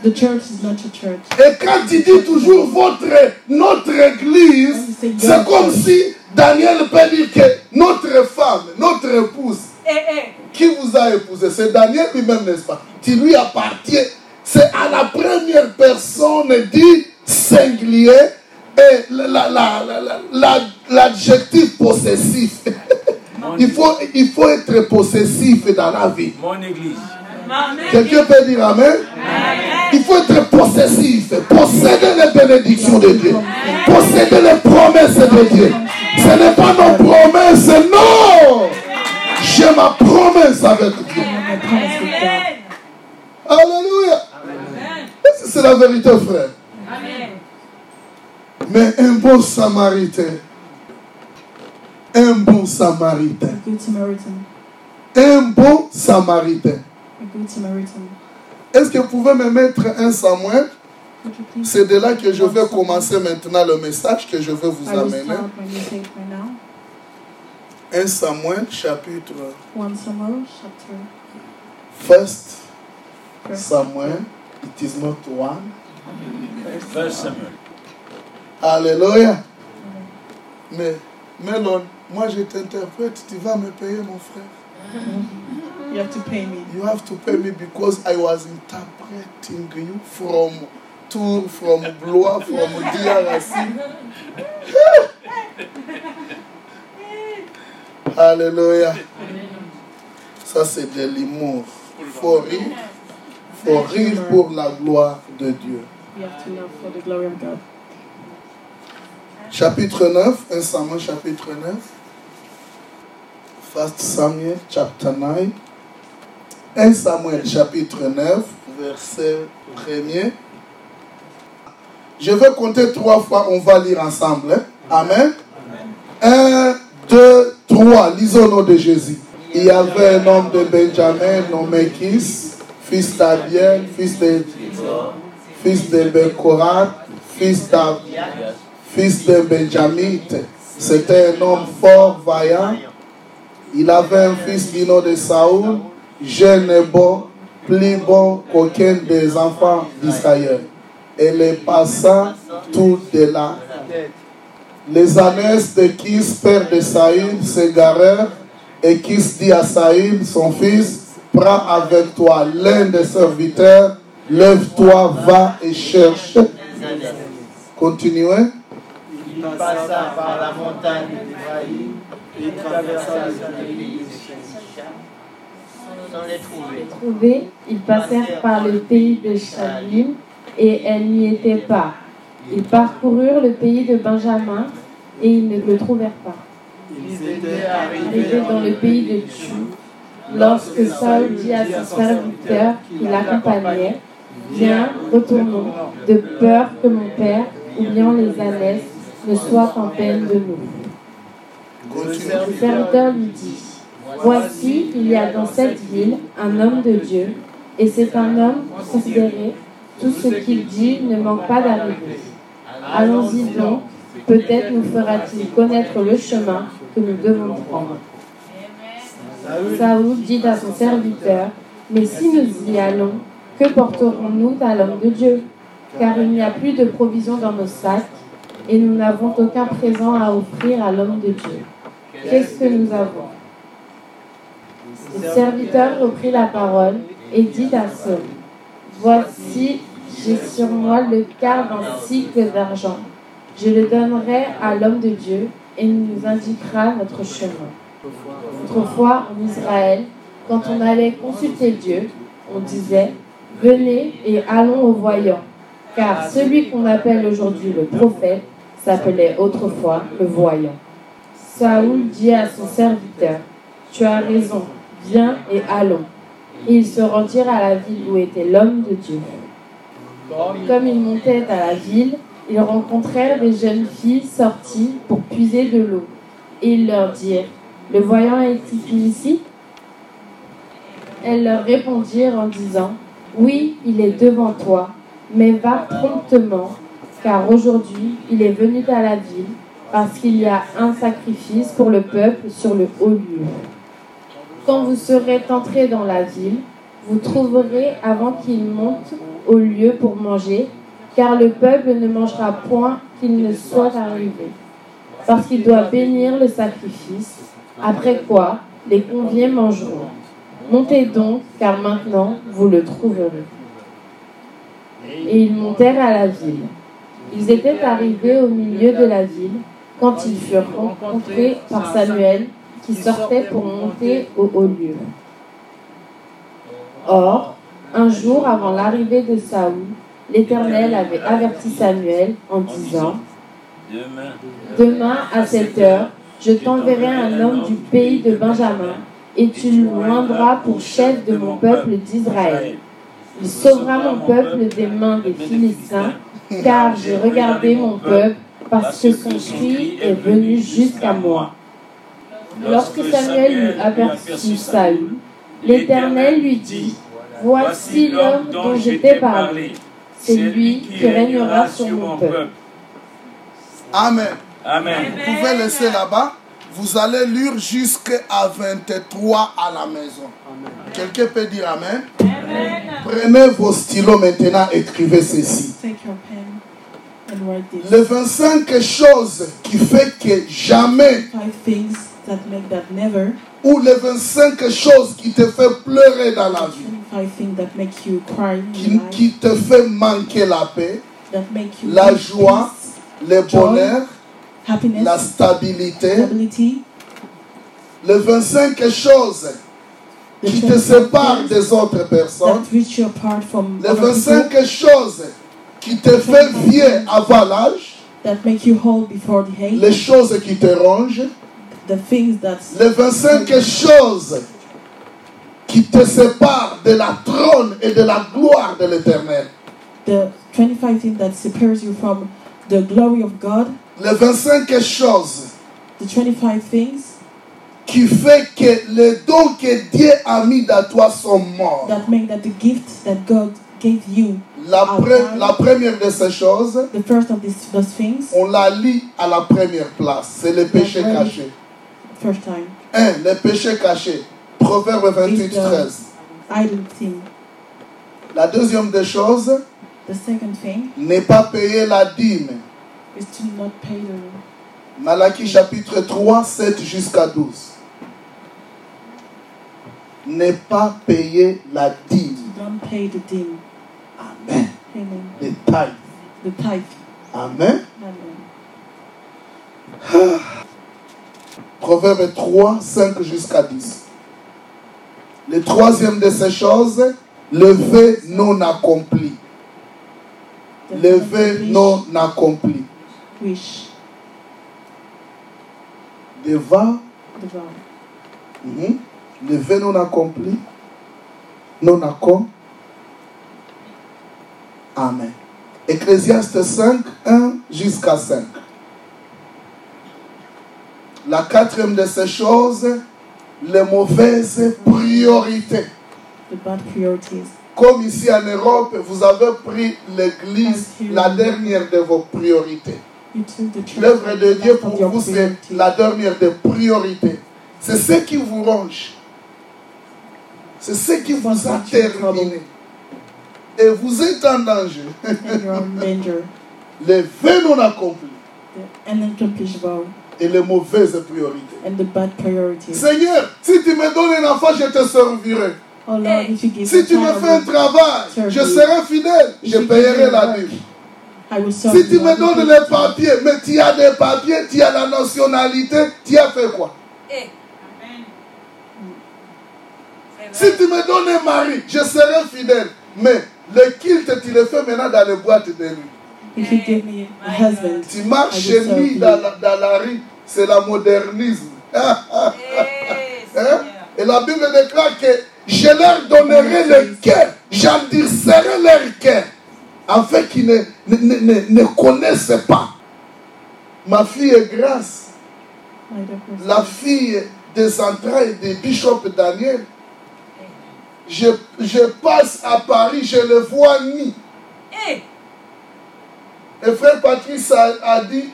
the church is not your church. Et quand tu dis toujours votre, notre église, c'est comme si Daniel peut dire que notre femme, notre épouse, Eh, eh. qui vous a épousé, c'est Daniel lui-même, n'est-ce pas Qui lui appartient. C'est à la première personne dit singulier et la- la- la- la- la- la- l'adjectif possessif. il, faut, il faut être possessif dans la vie. Mon église. Amen. Quelqu'un peut dire Amen? Il faut être possessif, posséder les bénédictions de Dieu, posséder les promesses de Dieu. Ce n'est pas nos promesses, non J'ai ma promesse avec Dieu. Alléluia C'est la vérité, frère? Mais un bon samaritain, un bon samaritain, A good Samaritan. un bon samaritain. A good Samaritan. Est-ce que vous pouvez me mettre un Samuel? C'est de là que je vais commencer maintenant le message que je vais vous amener. 1 Samuel chapitre 1 Samuel First. Samuel. It is not one. First Samuel. Alléluia. Mais Melon, moi je t'interprète, tu vas me payer mon frère. You have to pay me. You have to pay me because I was interpreting you from Tour, from Blois, from DRC. [LAUGHS] Alléluia. Ça c'est de l'humour. Faut rire. Faut rire pour la gloire de Dieu. You have to love for the glory of God. Chapitre 9, 1 Samuel chapitre 9. First Samuel chapter 9. 1 Samuel chapitre 9, verset 1er. Je vais compter trois fois, on va lire ensemble. hein. Amen. 1, 2, 3. Lisons au nom de Jésus. Il y avait un homme de Benjamin nommé Kis, fils d'Abiel, fils de, fils de Bekorat, fils d'Abiel fils d'un Benjamite. C'était un homme fort, vaillant. Il avait un fils du de Saoul, jeune et bon, plus bon qu'aucun des enfants d'Israël. Et les passants tout de là. Les années de Kis, père de Saïd, s'égarèrent, et Kis dit à Saïd, son fils, prends avec toi l'un des serviteurs, lève-toi, va et cherche. Continuez. Il passa par la montagne d'Éphraïm et traversa le pays de sans les trouver. trouvés, ils passèrent par le pays de Shalim et elles n'y étaient pas. Ils parcoururent le pays de Benjamin et ils ne le trouvèrent pas. Ils étaient Arrivés dans le pays de Tchou, lorsque Saul dit à son serviteur qui l'accompagnait, Viens, retournons, de peur que mon père ou bien les ânesses ne soient en peine de nous. Le serviteur lui dit, Voici, il y a dans cette ville un homme de Dieu, et c'est un homme considéré, tout ce qu'il dit ne manque pas d'arriver. Allons-y donc, peut-être nous fera-t-il connaître le chemin que nous devons prendre. Saoul dit à son serviteur, Mais si nous y allons, que porterons-nous à l'homme de Dieu? Car il n'y a plus de provisions dans nos sacs, et nous n'avons aucun présent à offrir à l'homme de Dieu. Qu'est-ce que nous avons? Le serviteur reprit la parole et dit à Saul, Voici, j'ai sur moi le quart d'un cycle d'argent. Je le donnerai à l'homme de Dieu et il nous indiquera notre chemin. Autrefois, en Israël, quand on allait consulter Dieu, on disait, Venez et allons au voyant, car celui qu'on appelle aujourd'hui le prophète s'appelait autrefois le voyant. Saoul dit à son serviteur, Tu as raison, viens et allons. Et ils se rendirent à la ville où était l'homme de Dieu. Comme ils montaient à la ville, ils rencontrèrent des jeunes filles sorties pour puiser de l'eau. Et ils leur dirent, Le voyant est-il ici? Elles leur répondirent en disant, Oui, il est devant toi, mais va promptement, car aujourd'hui il est venu à la ville, parce qu'il y a un sacrifice pour le peuple sur le haut lieu. Quand vous serez entrés dans la ville, vous trouverez avant qu'il monte au lieu pour manger, car le peuple ne mangera point qu'il ne soit arrivé, parce qu'il doit bénir le sacrifice, après quoi les conviés mangeront. Montez donc, car maintenant vous le trouverez. Et ils montèrent à la ville. Ils étaient arrivés au milieu de la ville quand ils furent rencontrés par Samuel qui sortait pour monter au haut lieu. Or, un jour avant l'arrivée de Saoul, l'Éternel avait averti Samuel en disant Demain, à cette heure, je t'enverrai un homme du pays de Benjamin, et tu le joindras pour chef de mon peuple d'Israël. Il sauvera mon peuple des mains des Philistins, car j'ai regardé mon peuple, parce que son cri est venu jusqu'à moi. Lorsque Samuel eut aperçu Saül, l'Éternel lui dit, Voici l'homme dont je t'ai parlé, c'est lui qui régnera sur mon peuple. Amen. Amen. Vous pouvez laisser là-bas. Vous allez lire jusqu'à 23 à la maison. Quelqu'un peut dire Amen. Prenez vos stylos maintenant, écrivez ceci. Take your pen and write this. Les 25 choses qui fait que jamais, Five things that make that never. ou les 25 choses qui te fait pleurer dans la vie, Five things that make you cry in qui, life, qui te fait manquer la paix, that make you la joie, peace, le bonheur, happiness, la stabilité, stability, les 25 choses qui te 25 séparent things des autres personnes, les other 25 people, choses qui te fait vieux avant l'âge, that make you whole before the hate, les choses qui te rongent, the things that les 25 choses qui te séparent de la trône et de la gloire de l'éternel, the 25 things that separates you from the glory of God, les 25 choses the 25 things qui fait que les dons que Dieu a mis dans toi sont morts. that make that the gift that God gave you, La, pre- la première de ces choses, the first of these those things, on la lit à la première place, c'est le péché caché. first time, 1. Le péché caché. Proverbe 28, Is the- 13. idle thing. La deuxième des choses, The second thing n'est pas payer la dîme. is to not pay the Malachie chapitre 3, 7 jusqu'à 12. Ne pas payer la dîme. don't pay the ding. Amen. Amen. Les tithes. The tithe. Amen. Amen. [SIGHS] Proverbe 3, 5 jusqu'à 10. Le troisième de ces choses, le vœu non accompli. The Le vœu non accompli. Wish. Devant The vow. Mhm. Le vœu non accompli, non accompli. Amen. Ecclésiaste 5, 1 jusqu'à 5. La quatrième de ces choses, les mauvaises priorités. The bad priorities. Comme ici en Europe, vous avez pris l'Église, la dernière de vos priorités. L'œuvre de Dieu pour vous, c'est la dernière des priorités. C'est ce qui vous ronge. C'est ce qui vous a terminé. Et vous êtes en danger. [LAUGHS] Les vœux non accomplis et les mauvaises priorités. and the bad priorities. Seigneur, si tu me donnes un enfant, je te servirai. Oh Lord, if you give Si tu me fais un travail, je serai fidèle. If Je payerai la serve Si tu me donnes les papiers, mais tu as des papiers, tu as la nationalité, tu as fait quoi? Si tu me donnes un mari, je serai fidèle. Mais le culte, tu le fais maintenant dans les boîtes de nuit. If you give me a husband, Tu marches I chez lui dans la, dans la rue, c'est la modernisme. [LAUGHS] Hein? Et la Bible déclare que je leur donnerai le cœur, j'endurcirai leur cœur, afin qu'ils ne, ne, ne, ne, ne connaissent pas. Ma fille est grâce, la fille des entrailles de Bishop Daniel. Je, je passe à Paris, je le vois ni. Eh, Et frère Patrice a, a dit,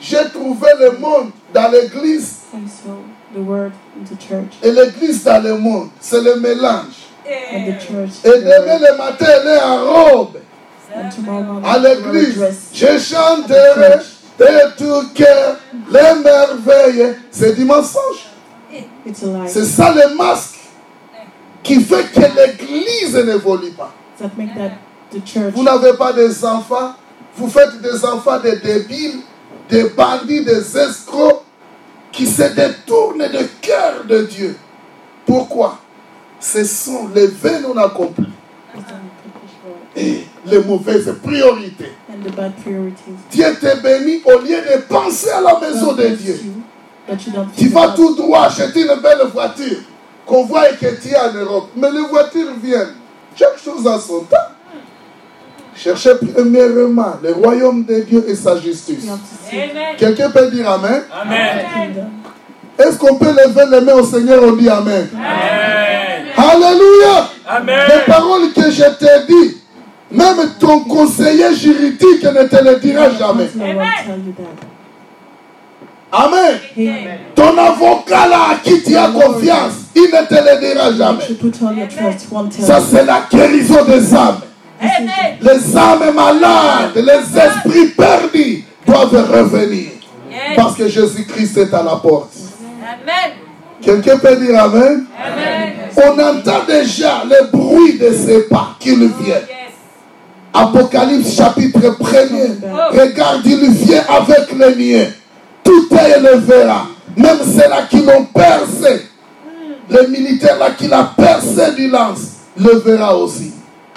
j'ai trouvé le monde dans l'église et l'église dans le monde. C'est le mélange. Eh. Et demain le matin, elle est en robe à l'église. Je chanterai de tout cœur les merveilles. C'est du mensonge. Lie. C'est ça le masque qui fait que l'église n'évolue pas. That make that the church. Vous n'avez pas des enfants, vous faites des enfants des débiles, des bandits, des escrocs qui se détournent du cœur de Dieu. Pourquoi? Ce sont les vœux non accomplis et les mauvaises priorités. And the bad priorities. Dieu te bénit au lieu de penser à la maison de Dieu. Tu vas tout droit acheter une belle voiture qu'on voit que tu es en Europe. Mais les voitures viennent. Chaque chose a son temps. Cherchez premièrement le royaume de Dieu et sa justice. Quelqu'un peut dire Amen? Amen. Est-ce qu'on peut lever les mains au Seigneur On dit Amen? Amen. Alléluia. Amen. Les paroles que je t'ai dit, même ton conseiller juridique ne te le dira jamais. Counselor won't tell you that. Amen. Amen. Ton avocat là à qui tu as confiance, il ne te le dira jamais. Ça, c'est la guérison des âmes. Amen. Les âmes malades, les esprits perdus doivent revenir. Yes. Parce que Jésus-Christ est à la porte. Amen. Quelqu'un peut dire Amen? Amen. On entend déjà le bruit de ses pas qu'il vient. Yes. Apocalypse chapitre 1er. Regarde, il vient avec les niais. Tout est le verra. Même ceux-là qui l'ont percé. Les militaires là qui l'ont percé du lance, le verra aussi.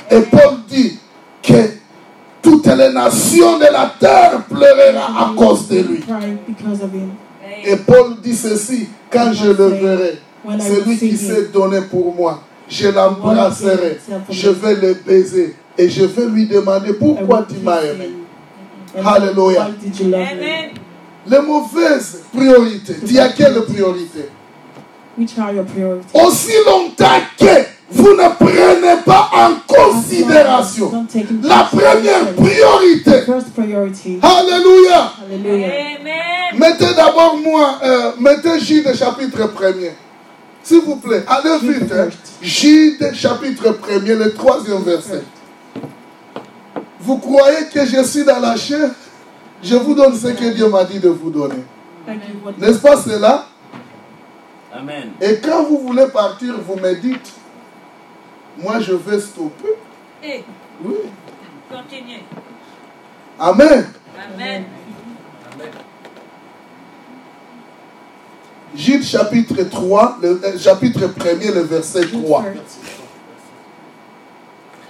Et Paul dit que toutes les nations de la terre pleureront à cause de lui. Et Paul dit ceci, quand je le verrai, celui qui s'est donné pour moi, je l'embrasserai, je vais le baiser et je vais lui demander pourquoi tu m'as aimé? Hallelujah. Les mauvaises priorités, tu as quelle priorité? Which are your priorities? Aussi longtemps que vous ne prenez pas en considération la première priorité. First priority. Alléluia. Hallelujah. Amen. Mettez d'abord moi, euh, mettez Jude chapitre 1er. S'il vous plaît, allez vite. Hein. Jude chapitre 1er, le troisième verset. Vous croyez que je suis dans la chair? Je vous donne ce que Dieu m'a dit de vous donner. N'est-ce pas cela? Amen. Et quand vous voulez partir, vous me dites, moi je vais stopper. Eh, Oui. continuez. Amen. Amen. Jude chapitre 3, le euh, chapitre 1er, le verset 3. first?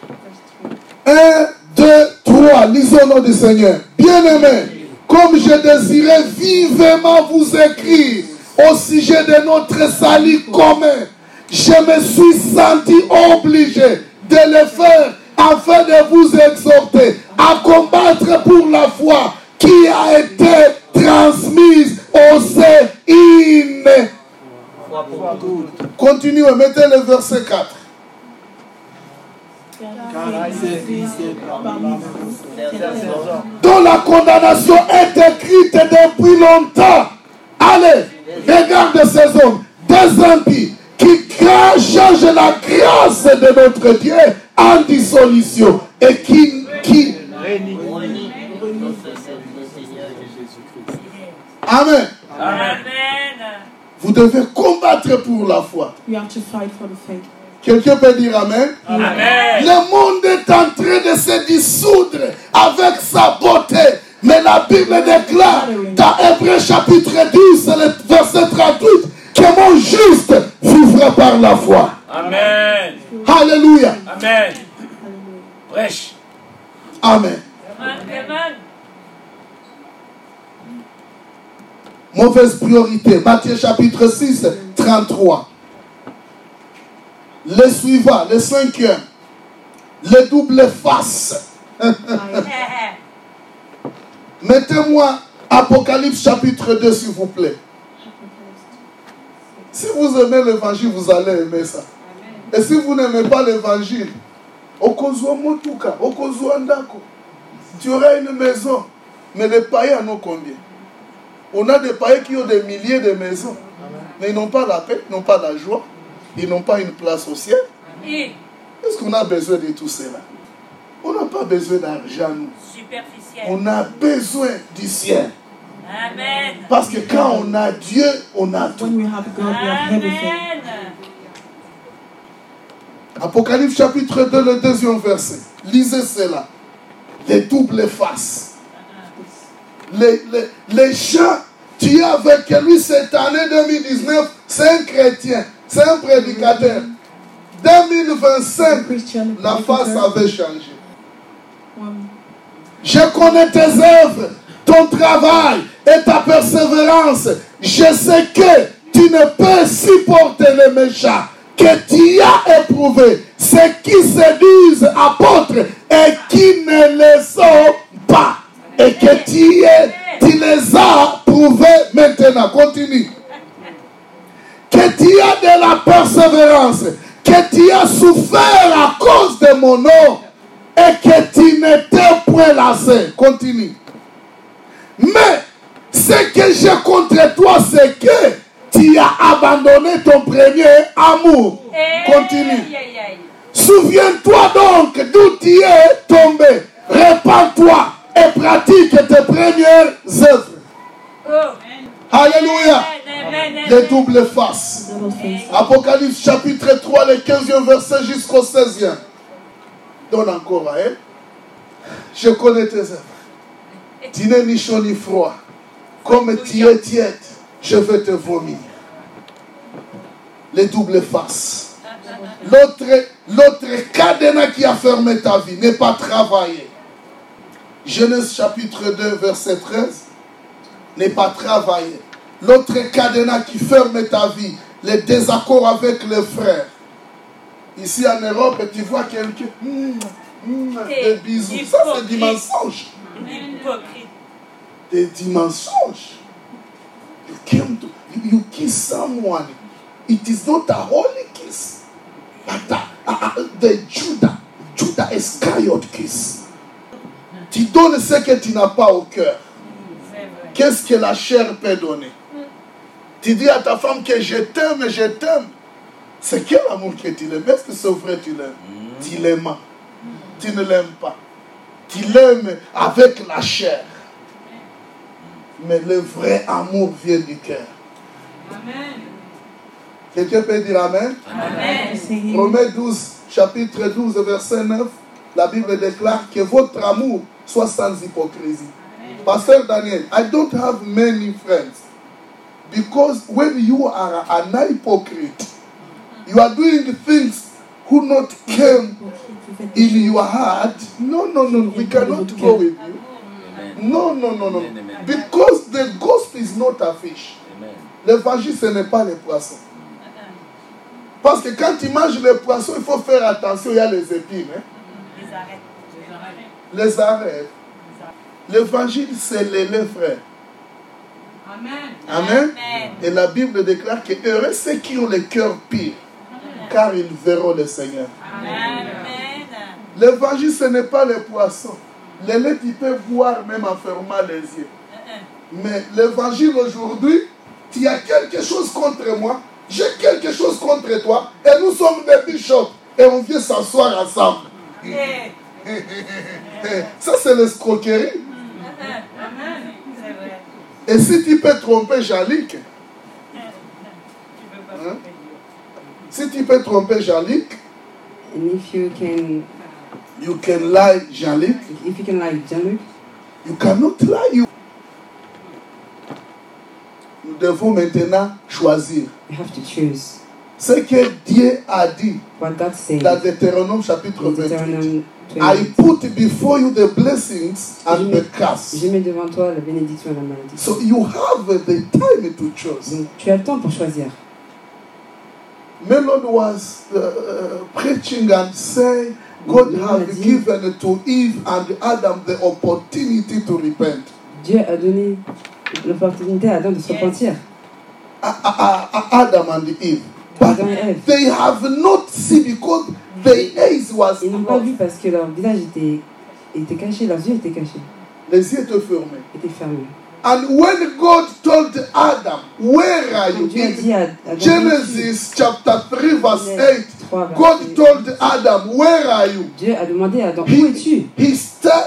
Verse 3. 1, 2, 3. Lisons au nom du Seigneur. Bien-aimés, comme je désirais vivement vous écrire au sujet de notre salut commun, je me suis senti obligé de le faire afin de vous exhorter à combattre pour la foi qui a été transmise au sein. Foi pour toutes. Continuez, mettez le verset 4. Car il s'est glissé parmi vous certains hommes dont la condamnation est écrite depuis longtemps. Allez, regarde ces hommes, des impies qui changent la grâce de notre Dieu en dissolution et qui. Amen. Amen. Vous devez combattre pour la foi. You have to fight for the faith. Quelqu'un peut dire Amen? Amen. Le monde est en train de se dissoudre avec sa beauté. Mais la Bible déclare dans Hébreu chapitre 10, le verset 38, que mon juste vivra par la foi. Amen. Alléluia. Amen. Prêche. Amen. Amen. Mauvaise priorité. Matthieu chapitre 6, 33. Le suivant, le cinquième. Le double face. [LAUGHS] Mettez-moi Apocalypse chapitre 2, s'il vous plaît. Si vous aimez l'évangile, vous allez aimer ça. Et si vous n'aimez pas l'évangile, motuka, tu auras une maison. Mais les païens en ont combien? On a des païens qui ont des milliers de maisons. Mais ils n'ont pas la paix, ils n'ont pas la joie, ils n'ont pas une place au ciel. Et Est-ce qu'on a besoin de tout cela? On n'a pas besoin d'argent, nous. superficiel. On a besoin du ciel. Amen. Parce que quand on a Dieu, on a tout. When we have God, we have everything. Amen. Apocalypse chapitre 2, le deuxième verset. Lisez cela. Les doubles faces. Les, les, les gens, tu es avec lui cette année 2019, c'est un chrétien, c'est un prédicateur. 2025, Christian, la face avait changé. Je connais tes œuvres, ton travail et ta persévérance. Je sais que tu ne peux supporter les méchants, que tu as éprouvé ceux qui se disent apôtres et qui ne le sont pas. Et que tu, es, tu les as prouvés maintenant. Continue. Que tu as de la persévérance, que tu as souffert à cause de mon nom et que tu n'étais point lassé. Continue. Mais ce que j'ai contre toi, c'est que tu as abandonné ton premier amour. Continue. Souviens-toi donc d'où tu es tombé. Répands-toi et pratique tes premières œuvres. Alléluia. Les doubles faces. Apocalypse chapitre 3, le 15e verset jusqu'au 16e. Donne encore à elle. Je connais tes œuvres. Tu n'es ni chaud ni froid. Comme tu es tiède, je vais te vomir. Les doubles faces. L'autre, l'autre cadenas qui a fermé ta vie n'est pas travaillé. Genèse chapitre 2, verset 13. N'est pas travaillé. L'autre cadenas qui ferme ta vie, les désaccords avec les frères. Ici en Europe, tu vois quelqu'un, hum, des bisous. Ça, c'est du mensonge. Des du mensonge. You came to, you, kiss someone. It is not a holy kiss, but a, a- a- the Judah, Judah Iscariot kiss. Tu donnes ce que tu n'as pas au cœur. Qu'est-ce que la chair peut donner? Tu dis à ta femme que je t'aime, je t'aime. C'est quel amour que tu l'aimes? Est-ce que c'est vrai que tu l'aimes? Tu l'aimes. Tu ne l'aimes pas. Tu l'aimes avec la chair. Mais le vrai amour vient du cœur. Quelqu'un peut dire Amen? Amen. Romains 12, chapitre 12, verset 9, la Bible déclare que votre amour soit sans hypocrisie. Pasteur Daniel, I don't have many friends because when you are an hypocrite, you are doing things who not came in your heart. No, no, no, we cannot go with you. No, no, no, no. Because the ghost is not a fish. Amen. L'évangile, ce n'est pas les poissons. Parce que quand tu manges les poissons, il faut faire attention, il y a les épines. hein. Les arrêts. Les arrêts. L'évangile, c'est lait, frère. Amen. Amen. Amen. Et la Bible déclare que heureux ceux qui ont le cœur pur, car ils verront le Seigneur. Amen. L'évangile, ce n'est pas les poissons. Le lait, tu peux boire même en fermant les yeux. Mais l'évangile aujourd'hui, tu as quelque chose contre moi, j'ai quelque chose contre toi, et nous sommes des bishops, et on vient s'asseoir ensemble. [LAUGHS] Ça, c'est l'escroquerie. Et si tu peux tromper Jalik, Hein? si tu peux tromper Jalik, And if you can, you can lie Jalik, if you can like Jean-Luc, you cannot lie you. Nous devons maintenant choisir you have to choose ce que Dieu a dit dans Deutéronome chapitre in 28. I 20. put before you the blessings and the curse. Je mets devant toi la bénédiction et la malédiction. So you have the time to choose. Donc tu as le temps pour choisir. Melon was uh, uh, preaching and saying, God has given to Eve and Adam the opportunity to repent. Dieu a donné l'opportunité à Adam de se repentir. Adam and Eve. But Adam et Ève. they have not see because their eyes was Ils n'ont pas vu parce que leur visage était, était caché, leurs yeux étaient cachés, Les yeux étaient fermés. étaient fermés. And when God told Adam, Where are Quand you? Dieu a In dit à, à Genesis chapter 3, verse 8, 3, God told Adam, Where are you? Dieu a demandé à Adam, He- où es-tu? He,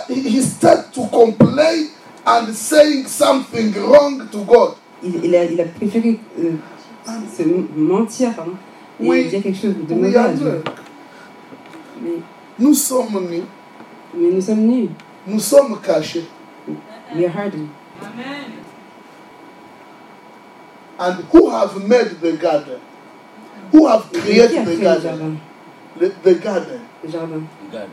he started to complain and saying something wrong to God. il, il, a, il a préféré euh, se mentir pardon, et Oui. dire quelque chose de mauvais à. Dieu. Mais, Nous sommes nus, mais nous sommes nus, nous sommes cachés. we are hardened. Amen. And who have made the garden? Who have Et Qui a created the fait le garden? jardin, The, garden. le jardin Regarde.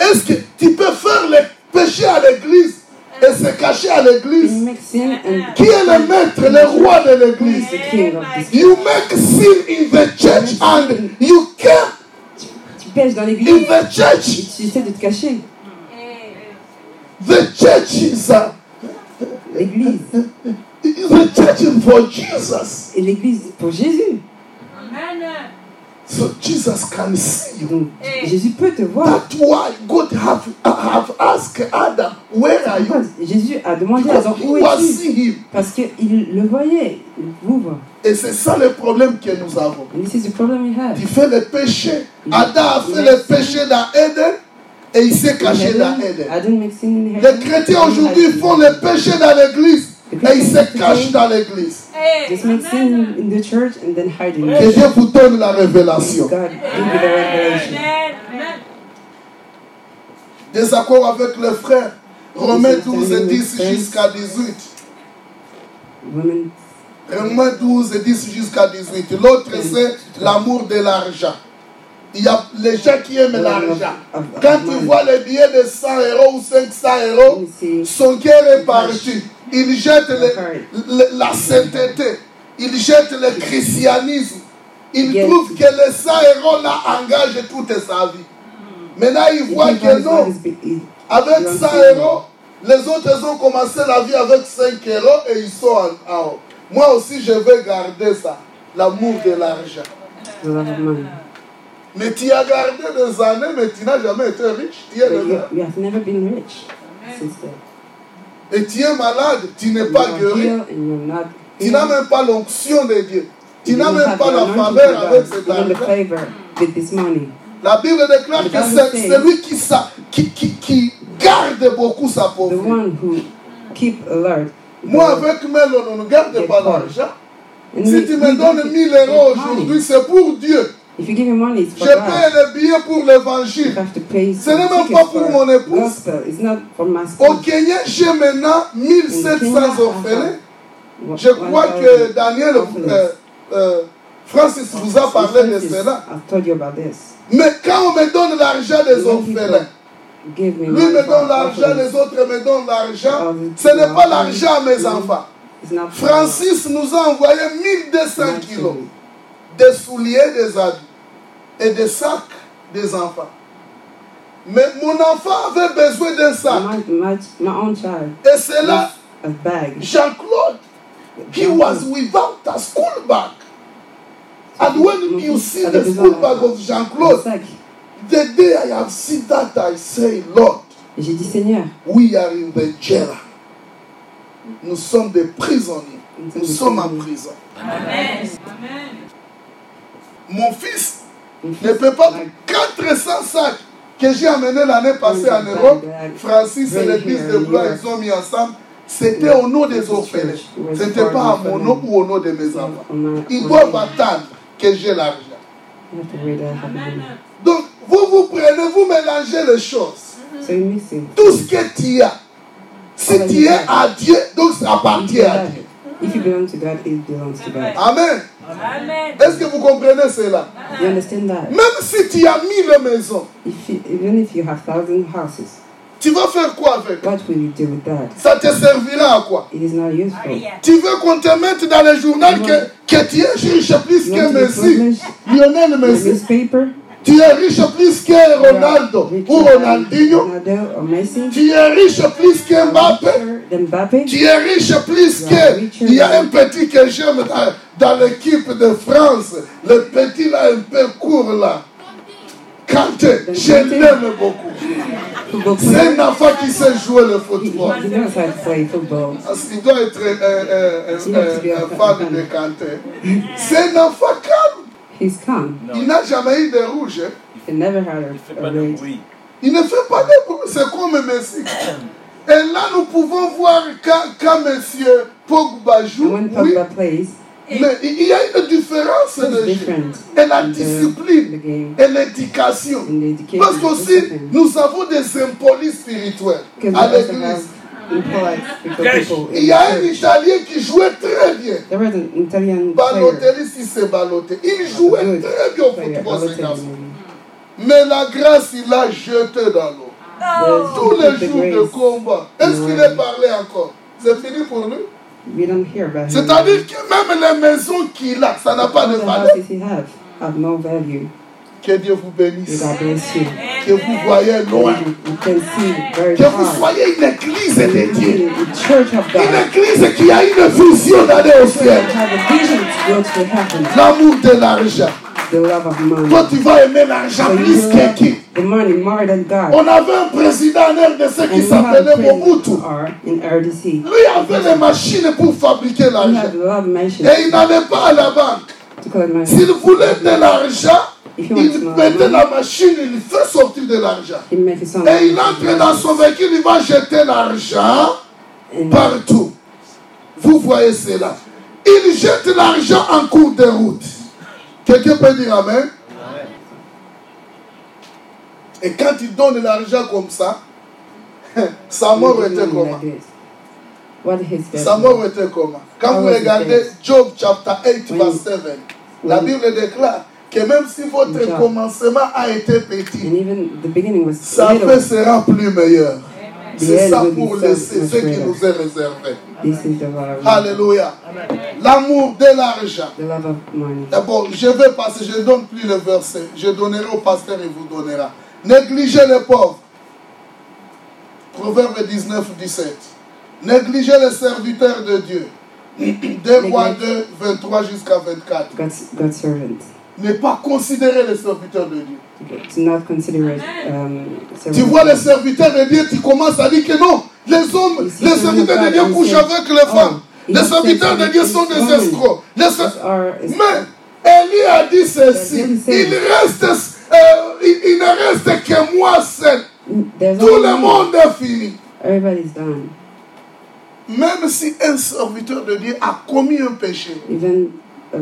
Est-ce que tu peux faire le péché à l'église? Et se cacher à l'église? make sin and Qui est le maître, le roi de l'église? You make sin in the church and you came Tu pêches dans in l'église the church. tu essaies de te cacher. The church is a, L'église. the church is for Jesus. Et l'église pour Jésus. Amen. So Jesus can see you. Donc Jésus peut te voir. That's why God have, have asked Adam, where are Pourquoi you? Jésus a demandé à Adam he où was es-tu? Parce qu'il le voyait, il vous voit. Et c'est ça le problème que nous avons. This is the problem we have. Tu fais le péché. Adam a fait le péché dans Eden et il s'est caché dans Eden. Adam makes sin in Les chrétiens aujourd'hui font le péché dans l'église et ils se cachent dans l'église. Just make sin in the church and then hide in Que it. Dieu vous donne la révélation. God give you the revelation. Amen. Désaccord avec les frères. Romains 12 et 10 Misunderstanding with jusqu'à 18. Women, Romains 12 et 10 jusqu'à 18. L'autre, c'est l'amour de l'argent. Il y a les gens qui aiment l'argent. Quand tu vois les billets de 100 euros ou 500 euros, son cœur est parti. Il jette le- le- la sainteté. Il jette le christianisme. Il Yes. trouve que les 100 euros là engagent toute sa vie. Maintenant, il voit que non. Avec 100 euros, les autres ont commencé la vie avec 5 euros et ils sont en, en haut. Moi aussi, je vais garder ça, l'amour de l'argent. Mais tu as gardé des années, mais tu n'as jamais été riche. Tu es le même. you have never been rich since then. Et tu es malade, tu n'es pas guéri. Tu n'as même pas l'onction de Dieu. Tu n'as même pas la faveur avec cet argent. La Bible déclare que c'est celui qui, qui, qui, qui garde beaucoup sa pauvreté. Moi, avec Mélon, on ne garde pas l'argent. Si tu me donnes give 1000 it- euros aujourd'hui, c'est pour Dieu. If you give him money, it's Je paye God. le billet pour l'évangile. Ce n'est même pas pour mon épouse. It's not for my Au. Kenya, j'ai maintenant 1700 orphelins. One- Je crois que Daniel, euh, euh, Francis vous a parlé de cela. I've told you about this. Mais quand on me donne l'argent des orphelins, lui me donne l'argent, les autres me donnent l'argent. Ce n'est pas l'argent à mes enfants. Francis nous a envoyé 1200 my kilos. Des souliers des habits et des sacs des enfants. Mais mon enfant avait besoin d'un sac. My, my, my own child. Et c'est là, A bag. Jean-Claude, he was without a school bag. And when you see the school bag of Jean-Claude, the day I have seen that, I say, Lord, J'ai dit Seigneur, we are in the jail. Nous sommes des prisonniers. Nous sommes en prison. Amen. Amen. Mon fils mon ne peut pas like, 400 sacs que j'ai amenés l'année passée en Europe. Francis et l'église de Blois, ils ont mis ensemble. C'était au nom des orphelins. Ce n'était pas à mon nom ou au nom de mes enfants. Ils doivent attendre que j'ai l'argent. Donc, vous vous prenez, vous mélangez les choses. Mixing. Tout ce que tu as, si tu es à Dieu, donc ça appartient à Dieu. If you belong to God, it belongs to God. Amen. Est-ce que vous comprenez cela? You understand that? Même si tu as mille maisons, If you, even if you have thousand houses, tu vas faire quoi avec? what will you do with that? Ça te servira à quoi? It is not useful. Hallelujah. Tu veux qu'on te mette dans le journal que, que tu es riche plus You que Messi, Lionel Messi? Tu es riche plus que Ronaldo ou Ronaldinho. Tu es riche plus que Mbappé. Tu es riche plus que. Il y a un petit que j'aime dans, l'équipe de France. Le petit là, un peu court là. Kanté, je l'aime beaucoup. C'est un enfant qui sait jouer le football. Parce qu'il doit être un, fan de Kanté. C'est un enfant Il n'a jamais eu de rouge. hein. He never had Il fait a, pas a de bruit. Il ne fait pas de bruit, c'est comme Messi. Et là, nous pouvons voir quand, quand monsieur Pogba joue, oui, plays, mais il y a une différence it's de jeu. Et la in the, the discipline et l'éducation. Parce qu'aussi, discipline. nous avons des impolis spirituels à l'église. Il y a un. Italien qui jouait très bien. There was an Italian player. Balotelli, si c'est Balotelli. Il jouait Good très bien au football, ce garçon. Mais la grâce, il l'a jeté dans l'eau. There's Tous les jours de grace. combat. Est-ce qu'il est parlé encore? C'est fini pour lui? We don't hear about him. C'est-à-dire que même les maisons qu'il a, ça n'a pas de the valeur. Que Dieu vous bénisse. Que vous voyez loin. Que vous soyez une église de Dieu. Une église qui a une vision d'aller au ciel. L'amour de l'argent. The love of money. Toi, tu vas aimer l'argent plus que qui? On avait un président en RDC qui s'appelait Mobutu. Lui avait les machines pour fabriquer l'argent. Et il n'allait pas à la banque. S'il voulait de l'argent, il mettait la machine, il fait sortir de l'argent. Et il entre dans son véhicule, il va jeter l'argent partout. Vous voyez cela. Il jette l'argent en cours de route. Quelqu'un peut dire Amen? Et quand il donne l'argent comme ça, [LAUGHS] sa mort était comment? Sa mort était comment? Quand vous regardez? Job chapter 8, When- verse 7, la Bible déclare que même si votre commencement a été petit, sa fin sera plus meilleure. C'est ça pour laisser ce qui nous est réservé. Alléluia. L'amour de l'argent. D'abord, je vais passer, je ne donne plus le verset. Je donnerai au pasteur et vous donnera. Négligez les pauvres. Proverbe 19, 17. Négligez les serviteurs de Dieu. 2 rois 2, 23 jusqu'à 24. God's, God's servant. Ne pas considérer les serviteurs de Dieu. To not consider it. Um, Tu vois les serviteurs de Dieu, tu commences à dire que non, les hommes, les on serviteurs de Dieu couchent avec les Oh, femmes. Les serviteurs de Dieu sont des escrocs. Les Mais Élie a dit ceci. Il reste, euh, il, il ne reste que moi seul. There's Tout le monde est fini. Everybody's done. Même si un serviteur de Dieu a commis un péché, Even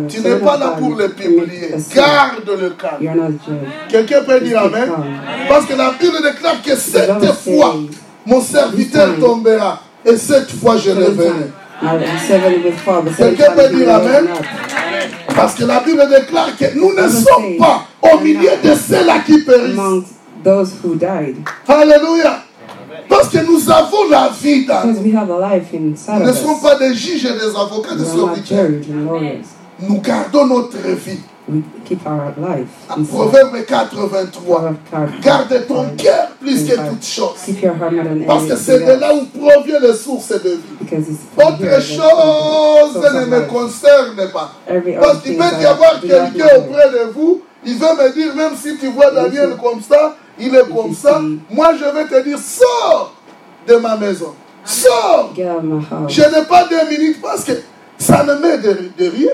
tu n'es pas là pour le commit publier. Garde le calme. Quelqu'un peut dire Amen? Parce que la Bible déclare que cette fois, mon serviteur tombera. Et cette fois, je le seven verrai. times. Now, seven will fall, but seven Quelqu'un peut dire Amen? Parce que la Bible déclare que nous ne Bible sommes pas au milieu de ceux-là qui périssent. Alléluia. Parce que nous avons la vie dans nous. ne sommes pas des juges et des avocats de We Nous gardons notre vie. We keep our life inside. Proverbe 83. Proverb card. Garde ton cœur plus que toute chose. Parce que c'est de là où proviennent les sources de vie. Autre chose ne me concerne pas. Parce qu'il peut y avoir quelqu'un auprès de vous, il va me dire, même si tu vois Daniel comme ça, il est comme ça, moi je vais te dire, sors de ma maison. Sors. Je n'ai pas deux minutes parce que ça ne m'aide de, de rien.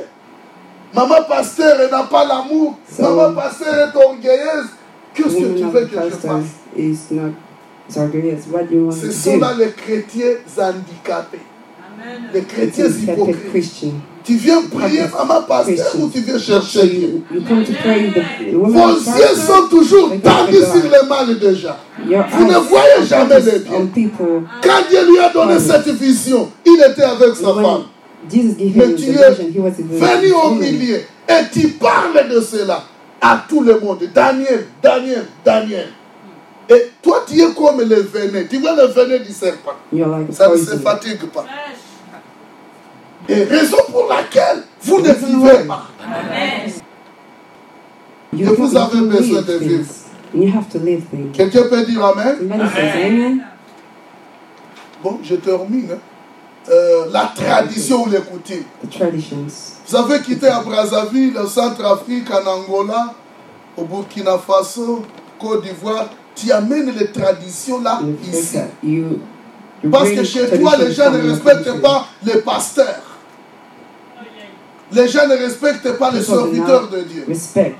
Maman pasteur elle n'a pas l'amour. So- Maman pasteur est orgueilleuse. Qu'est-ce que tu veux que je fasse? is not is orgueillous. What do you want Ce sont là les chrétiens handicapés. Les chrétiens hypocrites. Christian. Tu viens prier, maman pasteur, Christian. ou tu viens chercher Dieu? Vos yeux sont toujours God. sur le mal déjà. Vous ne voyez jamais les biens. Quand Dieu lui a donné cette vision, il était avec sa femme. Jesus gave Mais him tu es he was venu au milieu et tu parles de cela à tout le monde. Daniel, Daniel, Daniel. Et toi, tu es comme le venin. Tu vois le venin du serpent. Like Ça ne se fatigue pas. Et raison pour laquelle vous ne vivez pas. You, Et vous avez to besoin de vivre. Quelqu'un peut dire amen? Bon, je termine. hein. Euh, la tradition ou les coutumes. Vous avez quitté à Brazzaville, au Centrafrique, en Angola, au Burkina Faso, Côte d'Ivoire. Tu amènes les traditions là, ici. Parce que chez toi, les gens ne respectent pas les pasteurs. Les gens ne respectent pas les serviteurs de Dieu. Respect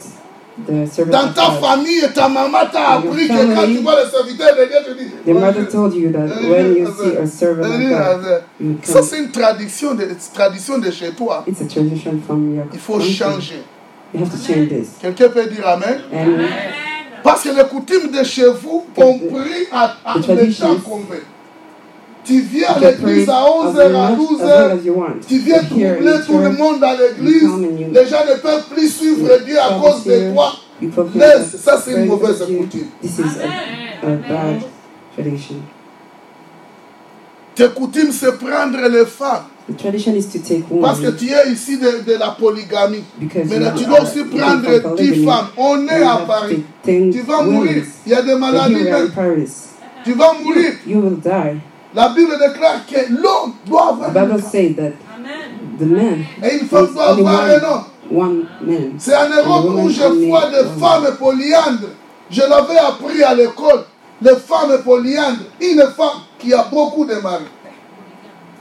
Dans ta famille, ta maman t'a appris que quand tu vois les serviteurs de Dieu, tu dis. Your mother told you that when you see a servant of God, you Ça, c'est une tradition de, tradition de chez toi. It's a tradition from your Il faut country. changer. You have to change this. Quelqu'un peut dire Amen? And Parce que les coutumes de chez vous ont pris à, à The le temps combien Tu viens à you l'église à as 11h, à much as 12h. long as you want. Tu viens troubler tout le monde dans l'église. you you- Les gens ne peuvent plus suivre Dieu à cause de toi. you Laisse, ça c'est une mauvaise you. coutume. This is a, a bad tradition. Tes coutumes, c'est prendre les femmes. The tradition is to take Parce que women tu es ici de, de la polygamie. because Mais là, you tu dois aussi prendre for 10 polygamy. femmes. On est You à Paris. take 10 Tu vas mourir. women. Il y a des maladies. Tu vas mourir. You will die. La Bible déclare que l'homme doit avoir The une Bible femme. that the man Et une femme doit avoir un homme. one, one man. C'est en Europe où je vois des one. femmes polyandres. Je l'avais appris à l'école. Les femmes polyandres. Une femme qui a beaucoup de maris.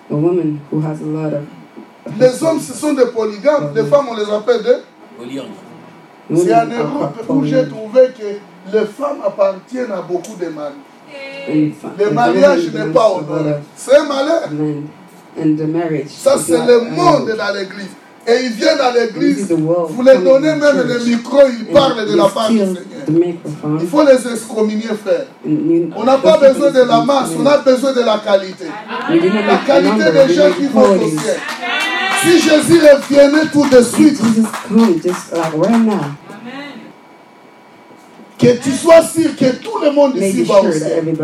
A woman who has a lot of. Les hommes, ce sont des polygames. Les femmes, on les appelle des. Polyandre. C'est en Europe où j'ai trouvé que les femmes appartiennent à beaucoup de maris. Le mariage n'est pas honoré. C'est malheur. Ça, c'est le monde dans l'église. Et ils viennent à l'église. Vous les donnez même le micro, ils parlent de la part du Seigneur. Il faut les excommunier, frère. On n'a pas besoin de la masse, on a besoin de la qualité. La qualité des gens qui vont au ciel. Si Jésus revenait tout de suite, Jesus come just like right now. Que tu sois sûr que tout le monde ici va au ciel.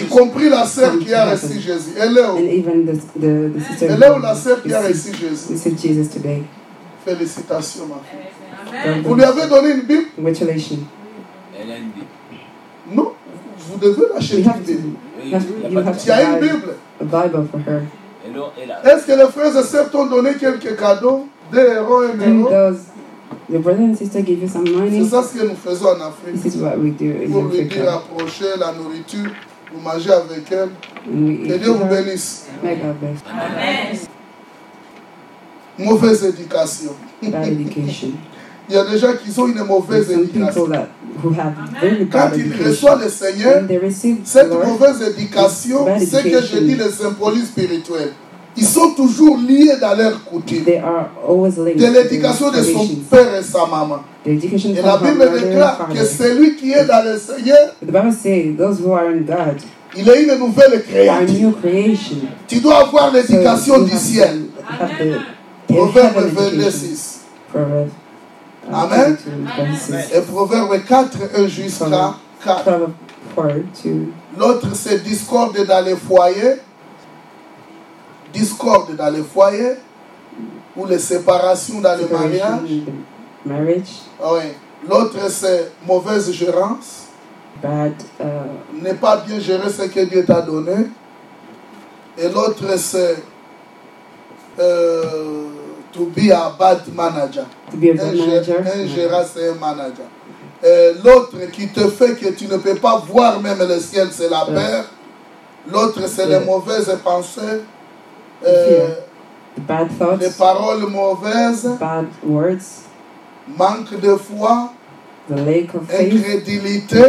Y compris la sœur qui a reçu Jésus. Elle est où? Elle est où la sœur qui a reçu Jésus? Félicitations, ma fille. Vous lui avez donné une Bible? Congratulations. LND. Non. Vous devez l'acheter une Bible. Il you a une Bible. a Bible for her. Et et. Est-ce que les frères et sœurs t'ont donné quelques cadeaux? Des héros, un And héros your brother and sister give you some C'est money? ça ce que nous faisons en Afrique. This is what we do in dire Africa. approcher la nourriture, vous mangez avec elle. Que Dieu vous bénisse. make our best. Mauvaise éducation. Bad education. [LAUGHS] Il y a des gens qui ont une mauvaise éducation. that who have very Quand bad ils reçoivent le Seigneur, cette Lord, mauvaise éducation, c'est que je dis les symboliques spirituels. Ils sont toujours liés dans leur coutume. they are always linked De l'éducation de son père et sa maman. The education Et la Bible déclare que celui qui est dans le Seigneur, But the Bible says those who are in God il est une nouvelle creation. Tu dois avoir l'éducation du ciel. Proverbe heaven 22, education. 6. Proverbs. uh, Amen. 22, verses. Et Proverbe 4, 1 jusqu'à 4. Proverbs 4 to L'autre, c'est discorde dans les foyers. Discorde dans les foyers. Ou les séparations dans marriage. Ah oui. L'autre, c'est mauvaise gérance. Bad uh, Ne pas bien gérer ce que Dieu t'a donné. Et l'autre, c'est euh, to be a bad manager. to be a Un, bad gé- manager. un gérant, c'est un manager. L'autre qui te fait que tu ne peux pas voir même le ciel, c'est la peur. L'autre, c'est les mauvaises pensées, euh, bad les thoughts, paroles mauvaises, bad words, manque de foi, the lack of faith, incrédulité.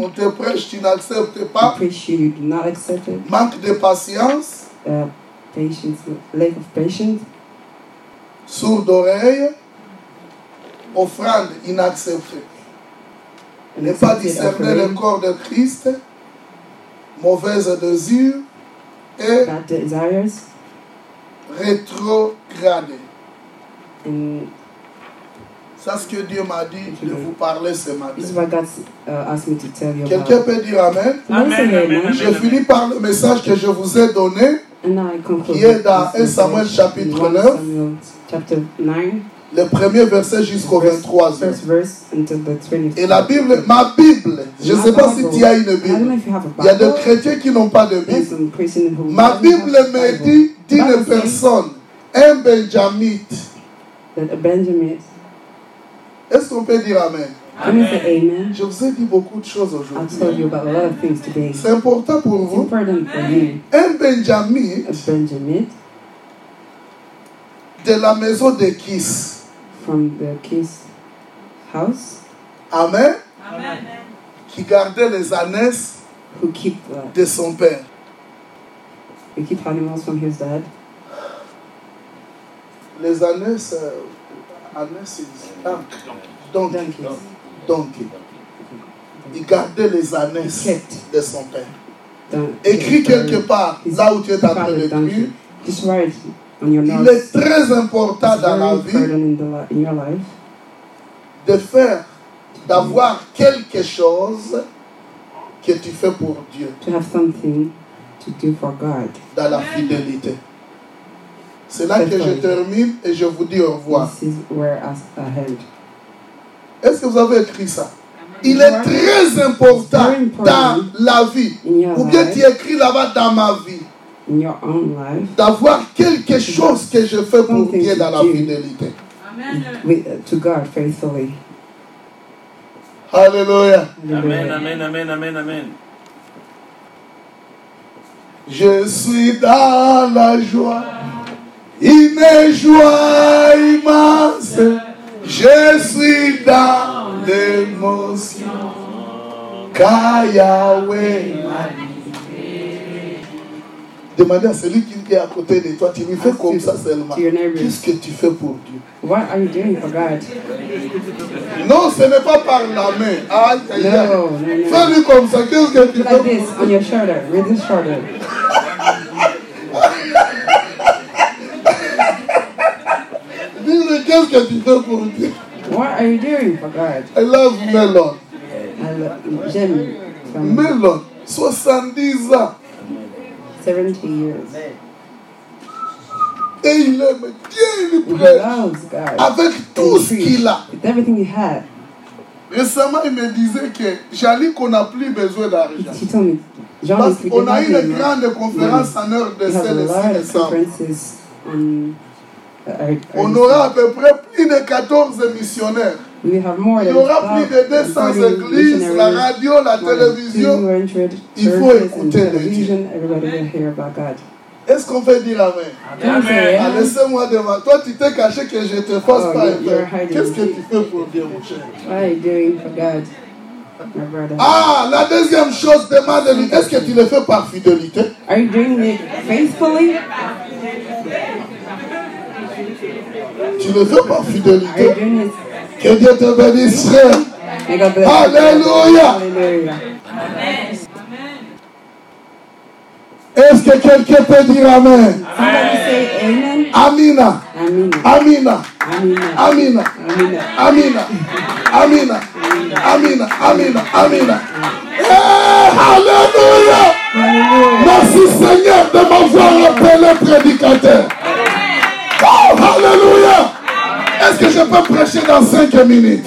On te prêche, tu n'acceptes pas. preach you, you do not accept it. Manque de patience, Uh, patience, lack of patience, sourd d'oreille, offrande inacceptée. Ne pas discerner le corps de Christ, mauvaise désir et bad desires, rétrogradé. C'est ce que Dieu m'a dit de vous parler ce matin. this is what God uh, asked me to tell you Quelqu'un peut dire Amen? Amen, amen. amen, Je finis par le message que je vous ai donné. And now I conclude Qui est dans this 1 Samuel chapitre in 1 9. Samuel chapter 9. le premier verset jusqu'au Verse- 23. First verse until the 20th. Et la Bible, ma Bible, je ne sais pas si tu as une I don't know Bible. if you have a Il y a des chrétiens qui n'ont pas de Bible. Ma Bible me dit says personne, un Benjamite. That a Benjamin. Est-ce qu'on peut dire Amen? Amen? Je vous ai dit beaucoup de choses aujourd'hui. tell you about a lot of things today. C'est important pour It's vous. important for you. Un Benjamin de la maison de Kis. from the Kiss house Amen? Amen. Qui gardait les uh, de son père. Who keep animals from his dad. Les ah, donkey. Donkeys. Donkey. Il gardait les Kept de son père. don- Écrit kept, uh, quelque part, là où tu es en train father's d'écrire, donkey. Il est très important dans la vie de faire, d'avoir quelque chose que tu fais pour Dieu to have something to do for God. dans la fidélité. C'est là que je Faithfully. termine et je vous dis au revoir. This is where I. Est-ce que vous avez écrit ça? Il est très important dans la vie. In your Ou bien tu écris là-bas dans ma vie. D'avoir quelque chose que je fais pour to dans la fidélité. Uh, to God faithfully. Alléluia. Amen, Hallelujah. amen, amen, amen, amen. Je suis dans la joie, une joie immense. Je suis dans l'émotion. Car Yahweh. Demandez à celui qui est à côté de toi, tu lui fais comme ça seulement. Qu'est-ce que tu fais pour Dieu? What are you doing for God? Non, ce n'est pas par la main. Aïe, aïe, aïe. No, no, no. Fais-lui comme ça. Qu'est-ce que tu Do fais like this on your shoulder, with this shoulder. [LAUGHS] Dis-lui qu'est-ce que tu fais pour Dieu? What are you doing for God? I love Melon. From Melon, 70 ans. 70 years. Et il aime Dieu, il God. Avec tout ce qu'il a. With everything he had. Récemment, il me disait que Jali qu'on n'a plus besoin d'argent. Parce qu'on a eu une grande conférence en heure de we have a le 6 lot of décembre. conferences on. Uh, On our- aura à peu près plus de 14 missionnaires. We have more Il y aura plus de 200 églises, la radio, la télévision. 200 Il faut écouter le God. Est-ce qu'on peut dire Amen? We say Ah, amen? Laissez-moi devant. Toi, tu t'es caché que je te fasse Oh, pas. Qu'est-ce que tu fais pour Dieu, mon cher? What are you doing for God, my brother? Ah, la deuxième chose, demande-lui, est-ce que tu le fais par fidélité? Are you doing it faithfully? Tu le fais par Are you fidélité doing it? Que Dieu te bénisse, frère. Alléluia. Est-ce que quelqu'un peut dire Amen. Amina, Amina. Amina, Amina. Amina, Amina. Amina, Amina, Amina, Amina, Amina. Eh, Alléluia. Merci Seigneur de m'avoir appelé prédicateur. Oh, Alléluia. Est-ce que je peux prêcher dans cinq minutes?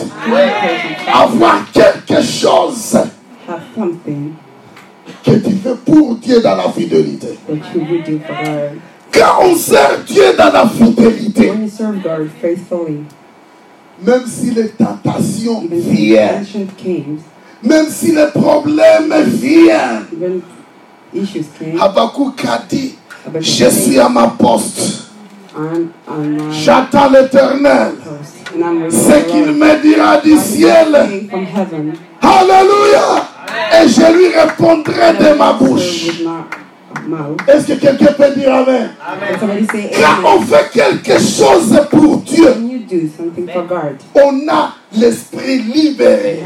Avoir quelque chose que tu fais pour Dieu dans la fidélité. Quand on sert Dieu dans la fidélité, même si les tentations viennent, même si les problèmes viennent, Habakkuk a dit, je suis à ma poste, j'attends l'éternel, ce qu'il me dira du ciel. Alléluia. Et je lui répondrai de ma bouche. With my mouth. Est-ce que quelqu'un peut dire Amen? Quand on fait quelque chose pour Dieu, When you do something for God, on a l'esprit libéré.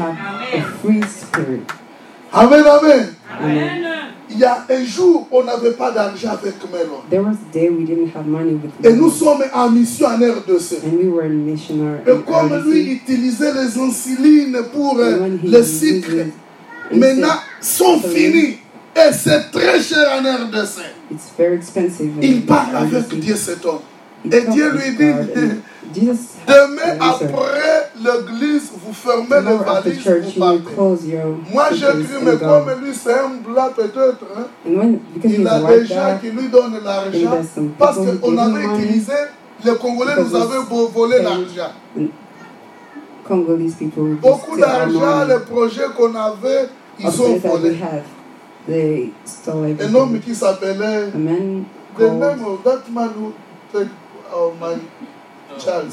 Amen, amen. Amen. Il y a un jour, on n'avait pas d'argent avec Melon. There was a day we didn't have money with Et nous sommes en mission en RDC. and we were missionary. Et comme lui utilisait les insulines pour euh, le uses sucre, it, maintenant sont finis. Et c'est très cher en RDC. It's very expensive. in Il RDC. avec Dieu cet homme. Et Dieu lui dit, Jesus demain après l'église, vous fermez les valises, church vous partez. Moi j'ai cru, mais comme lui c'est un blanc peut-être, hein, when il a des gens qui lui donnent l'argent parce qu'on avait utilisé, les Congolais nous avaient volé l'argent. Beaucoup d'argent, les projets qu'on avait, ils they stole Un homme qui s'appelait, the name of that man who take our money, Charles.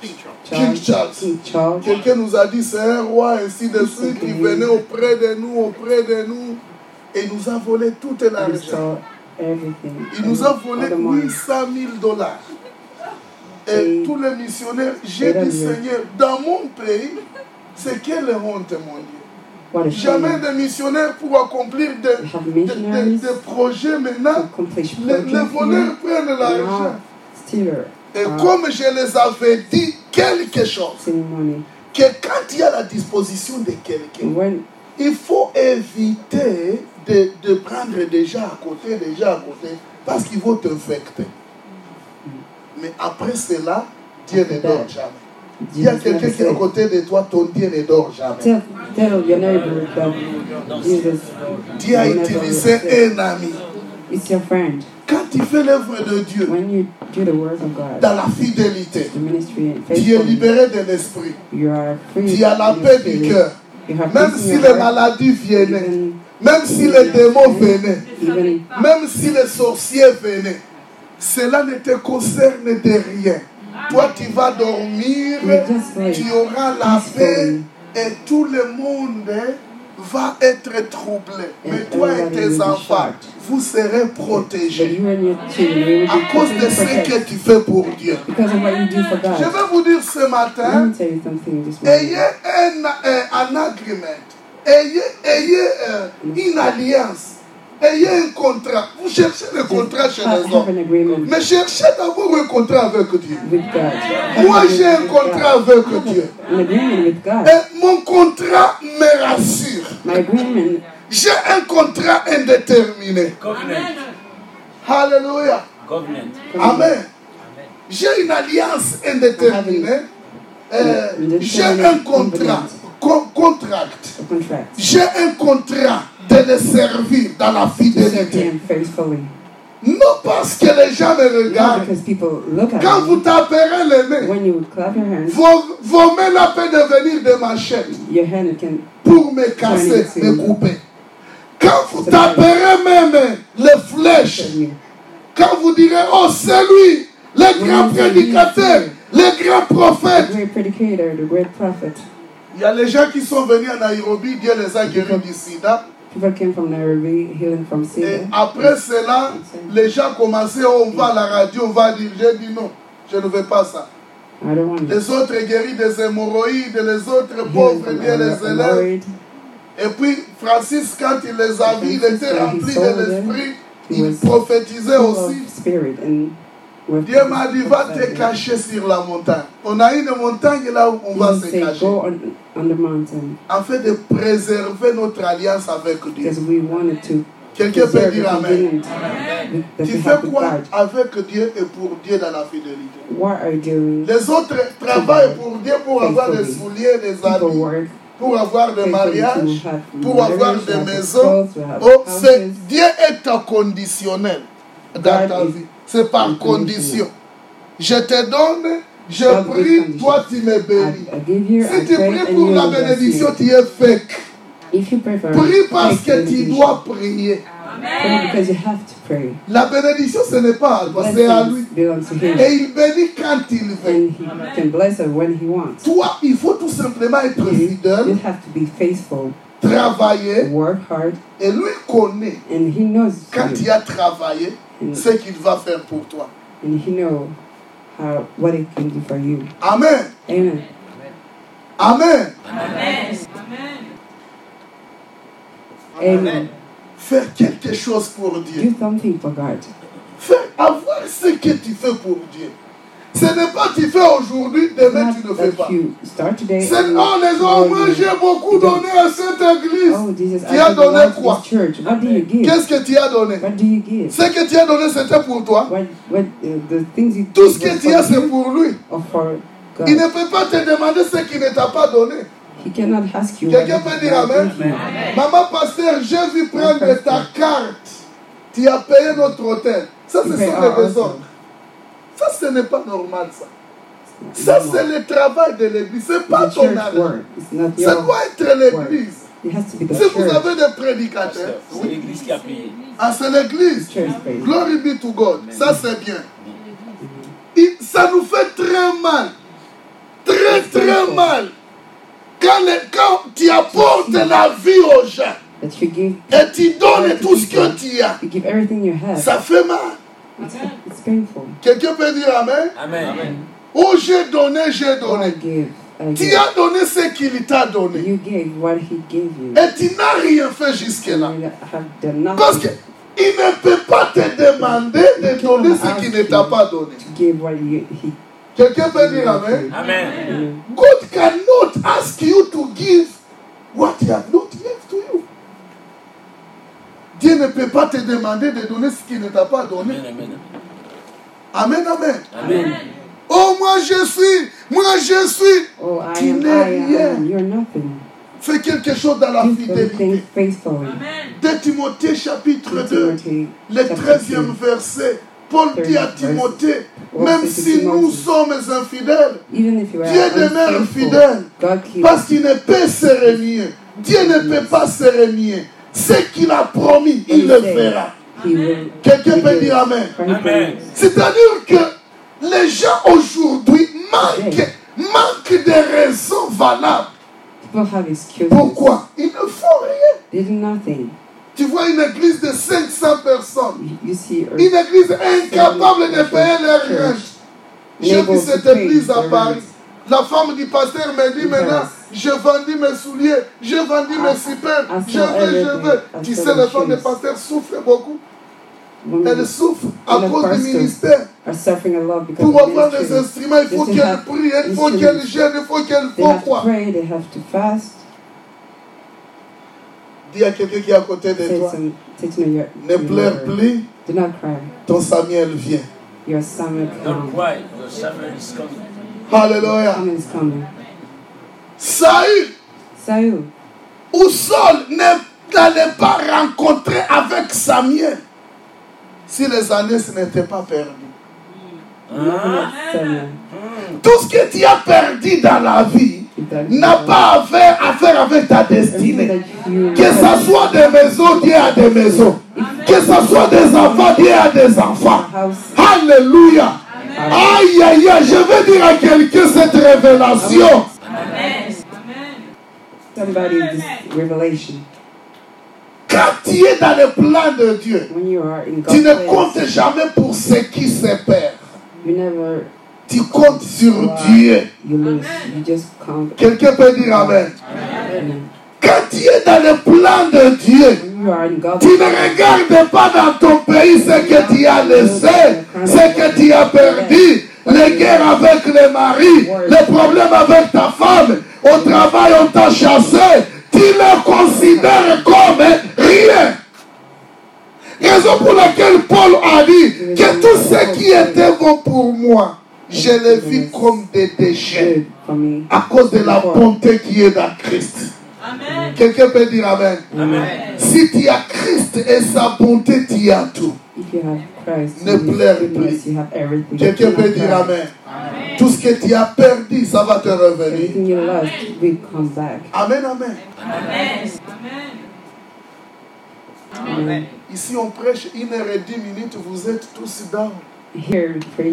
King Charles. King Charles. Charles. King Charles. Quelqu'un nous a dit, c'est un roi, ainsi de suite, qui venait auprès de nous, auprès de nous, et nous a volé tout He l'argent. Il nous a volé all the money. 800 000 dollars. Et tous les missionnaires, j'ai dit, Seigneur, dans mon pays, c'est quelle honte, mon Dieu. Jamais shame. de missionnaires pour accomplir des, des, des- des projets maintenant. Les, les voleurs prennent l'argent. Et comme je les avais dit quelque chose, que quand il y a la disposition de quelqu'un, il faut éviter de, de prendre déjà à côté, déjà à côté, parce qu'ils vont t'infecter. Mais après cela, Dieu ne dort jamais. Il y a quelqu'un qui est à côté de toi, ton Dieu ne dort jamais. Dieu a utilisé un ami. It's your friend. Quand tu fais l'œuvre de Dieu When you do the words of God, dans la fidélité, tu es libéré de l'esprit. Tu as la paix du cœur. Même si les maladies Even, même si les démons venaient, même si les sorciers venaient, cela ne te concerne de rien. Toi, tu vas dormir, tu auras la paix et tout le monde va être troublé. Mais toi et tes enfants, vous serez protégés. À cause de ce que tu fais pour Dieu. Je vais vous dire ce matin, ayez un, un, un agreement, ayez, ayez euh, une alliance, ayez un contrat. Vous cherchez le contrat chez les hommes. Mais cherchez d'abord un contrat avec Dieu. Moi, an j'ai un contrat avec Dieu. Et mon contrat me rassure. J'ai un contrat indéterminé. Alléluia. Amen. J'ai une alliance indéterminée. Euh, j'ai un contrat. contract, J'ai un contrat de le servir dans la fidélité. Non parce que les gens me regardent. Quand vous you. taperez les mains, When you clap your hands, vos, vos mains là peuvent devenir des machettes your hand can pour me casser, me couper. Quand vous taperez mes mains, les flèches, quand vous direz, oh c'est lui, le grand prédicateur, le grand prophète. great predicator, the great prophet. Il y a les gens qui sont venus à Nairobi, Dieu les a guéris du sida. People came from Nairobi, healing from Et après cela, les gens commençaient, oh, on va à la radio, on va dire, j'ai dit non, je ne veux pas ça. I don't want it. Les autres guéris des hémorroïdes, les autres pauvres, Dieu les élève. Lord. Et puis, Francis, quand il les a vus, il était rempli de l'esprit. Il prophétisait aussi. Dieu m'a dit, va te cacher sur la montagne. On a une montagne là où on va se cacher. Afin de préserver notre alliance avec Dieu. Quelqu'un peut dire Amen. Tu fais quoi avec Dieu et pour Dieu dans la fidélité? What are you doing? Les autres travaillent pour Dieu pour avoir des souliers, des habits, pour avoir des mariages, pour avoir des maisons. Oh. Dieu est inconditionnel dans ta vie. C'est par condition. Je te donne, je prie, toi tu me bénis. Si tu pries pour la bénédiction, tu es fake. If you pray for Prie parce que tu dois prier. because you have to pray. La bénédiction, ce n'est pas à toi, c'est à lui. Et il bénit quand il veut. And He can bless us when He wants. Toi, il faut tout simplement être you fidèle, have to be faithful, travailler, work hard, et lui connaît and He knows quand you. il a travaillé And, ce qu'il va faire pour toi. and He know how what He can do for you. Amen. Amen. Amen. Amen. Amen. Faire quelque chose pour Dieu. Do something for God. Faire, avoir ce que tu fais pour Dieu. Ce n'est pas tu fais aujourd'hui, demain tu ne fais pas. C'est oh les hommes, j'ai beaucoup donné à cette église. Oh, Jesus, Tu as donné quoi? Qu'est-ce que tu as donné? Ce que tu as donné, c'était pour toi. What, what, uh, Tout ce que tu as, c'est pour lui. Il ne peut pas te demander ce qu'il ne t'a pas donné. Quelqu'un peut dire Amen. Maman pasteur, j'ai vu prendre ta carte. Tu as payé notre hôtel. Ça, ce sont raisons. husband. Ça, ce n'est pas normal, ça. Ça, c'est le travail de l'église. Ce n'est pas The ton argent. Ça doit être l'église. Si vous avez des prédicateurs, C'est l'église qui a payé. ah, c'est l'église. Glory be to God. Ça, c'est bien. Et ça nous fait très mal. Très, très mal. Quand, les- quand tu apportes la vie aux gens et tu donnes tout ce que tu as, ça fait mal. It's, painful. Quelqu'un peut dire Amen? Amen. Oh, j'ai donné, j'ai donné. Tu as donné ce qu'il t'a donné. You gave what he gave you. Et tu n'as rien fait jusque-là. You have done nothing Parce qu'il ne peut pas te demander de donner ce qu'il ne t'a pas donné. to give what you, he Quelqu'un peut dire Amen? Amen. God cannot ask you to give what he has not given to you. Dieu ne peut pas te demander de donner ce qu'il ne t'a pas donné. Amen. Amen. Amen, amen. Amen. Oh, moi je suis, moi je suis. Oh, I Tu am, n'es I rien. am. You're nothing. Fais quelque chose dans la fidélité. 2 Timothée chapitre 2, Timothy, le chapter 13e 2. verset. Paul dit à. Timothée, même si nous sommes infidèles, Dieu demeure fidèle. Parce qu'il ne peut se renier. Dieu ne peut pas se renier. Ce qu'il a promis, il le fera. Quelqu'un peut dire Amen. C'est-à-dire que les gens aujourd'hui manquent, manquent de raisons valables. Pourquoi? Ils ne font rien. Tu vois une église de 500 personnes. You, you see, Une église incapable de payer leurs. J'ai vu Unable cette église à Paris. La femme du pasteur me dit maintenant, j'ai vendu mes souliers, j'ai vendu mes super, I je saw veux, je veux. Tu saw sais, les femmes du pasteur souffrent beaucoup. Women Elles souffrent à cause du ministère. Pour avoir des instruments, il faut have prient, il faut qu'elles gênent, il faut have to quoi? Dis à quelqu'un qui est à côté de toi, ne pleure plus, Do not cry. ton Samuel vient. Your Samuel Don't come. cry. Your Samuel is coming. Is coming. Saül Saul, ou Saul n'allait pas rencontrer avec Samuel si les années n'étaient pas perdues. Tout ce que tu as perdu dans la vie n'a pas à faire, à faire avec ta destinée. Que ce soit des maisons, Dieu a des maisons. Que ce soit des enfants, Dieu a des enfants. Alléluia. Aïe, aïe, aïe, je vais dire à quelqu'un cette révélation. somebody this revelation. Quand tu es dans le plan de Dieu, When you are in tu ne comptes jamais pour ce qui se perd. you never Tu comptes sur Dieu. you lose. You just count. Quelqu'un peut dire Amen. Amen. Quand tu es dans le plan de Dieu, Tu ne regardes pas dans ton pays ce que tu as laissé, ce que tu as perdu, les guerres avec les maris, les problèmes avec ta femme, au travail on t'a chassé, tu les considères comme rien. Raison pour laquelle Paul a dit que tout ce qui était bon pour moi, je les vis comme des déchets à cause de la bonté qui est dans Christ. Amen. Quelqu'un peut dire Amen. Amen. Si tu as Christ et sa bonté, tu as tout. If you have Christ, Ne pleure plus. Quelqu'un peut dire cry. Amen. Tout ce que tu as perdu, ça va te revenir. Amen, amen. Amen. Amen. Ici, on prêche une heure et dix minutes, vous êtes tous down.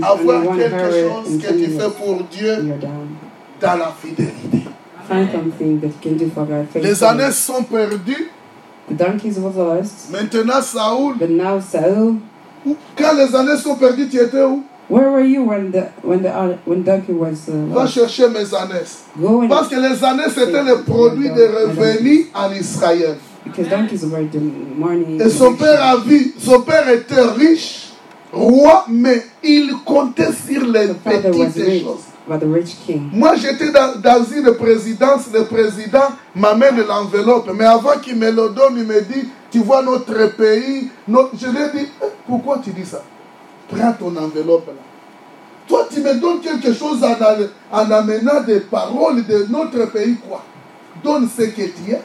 Avoir quelque chose que tu fais pour Dieu dans la fidélité. Find something that can do for God. Les années sont perdues. The donkeys was lost, Maintenant, Saoul, but now Saul. quand les années sont perdues, tu étais où? Where were you when the when the when donkey was uh, Va chercher mes and Parce que les années, c'était le produit des revenus en Israël. because donkeys were the morning. Et son père a vu, son père était riche. roi, mais il comptait sur les petites choses. Moi, j'étais dans, dans une présidence, le président m'amène l'enveloppe, mais avant qu'il me le donne, il me dit, tu vois notre pays, je lui ai dit, Eh, pourquoi tu dis ça? Prends ton enveloppe là. Toi, tu me donnes quelque chose en, en amenant des paroles de notre pays, quoi? Donne ce que tu as.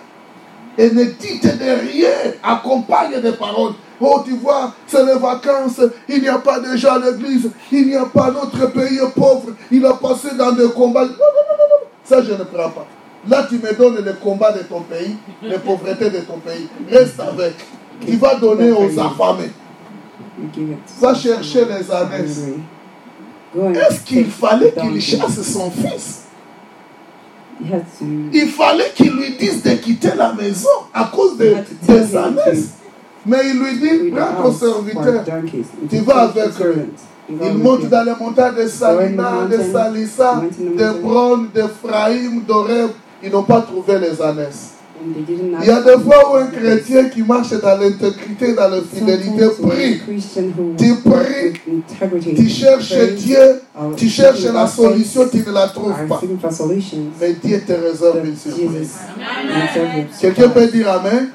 Et ne dites de rien, accompagne des paroles. Oh, tu vois, c'est les vacances, il n'y a pas de gens à l'église, il n'y a pas notre pays pauvre, il a passé dans des combats. Non, non, non, non, non. Ça, je ne prends pas. Là, tu me donnes les combats de ton pays, les pauvretés de ton pays. Reste avec. Tu vas donner aux affamés. Va chercher les annexes. Est-ce qu'il fallait qu'il chasse son fils? Il fallait qu'il lui dise de quitter la maison à cause de, annexes. Mais il lui dit, prends ton serviteur. Tu vas avec go Il monte dans les montagnes de Salina, de Salissa, de. Bron, d'Ephraïm, d'Oreb. Ils n'ont pas trouvé les annexes. Il y a des fois où un chrétien qui marche dans l'intégrité, dans la fidélité, prie. Tu pries, Tu cherches Dieu, tu cherches la solution, tu ne la trouves pas. Mais Dieu te réserve une surprise. Quelqu'un peut dire Amen?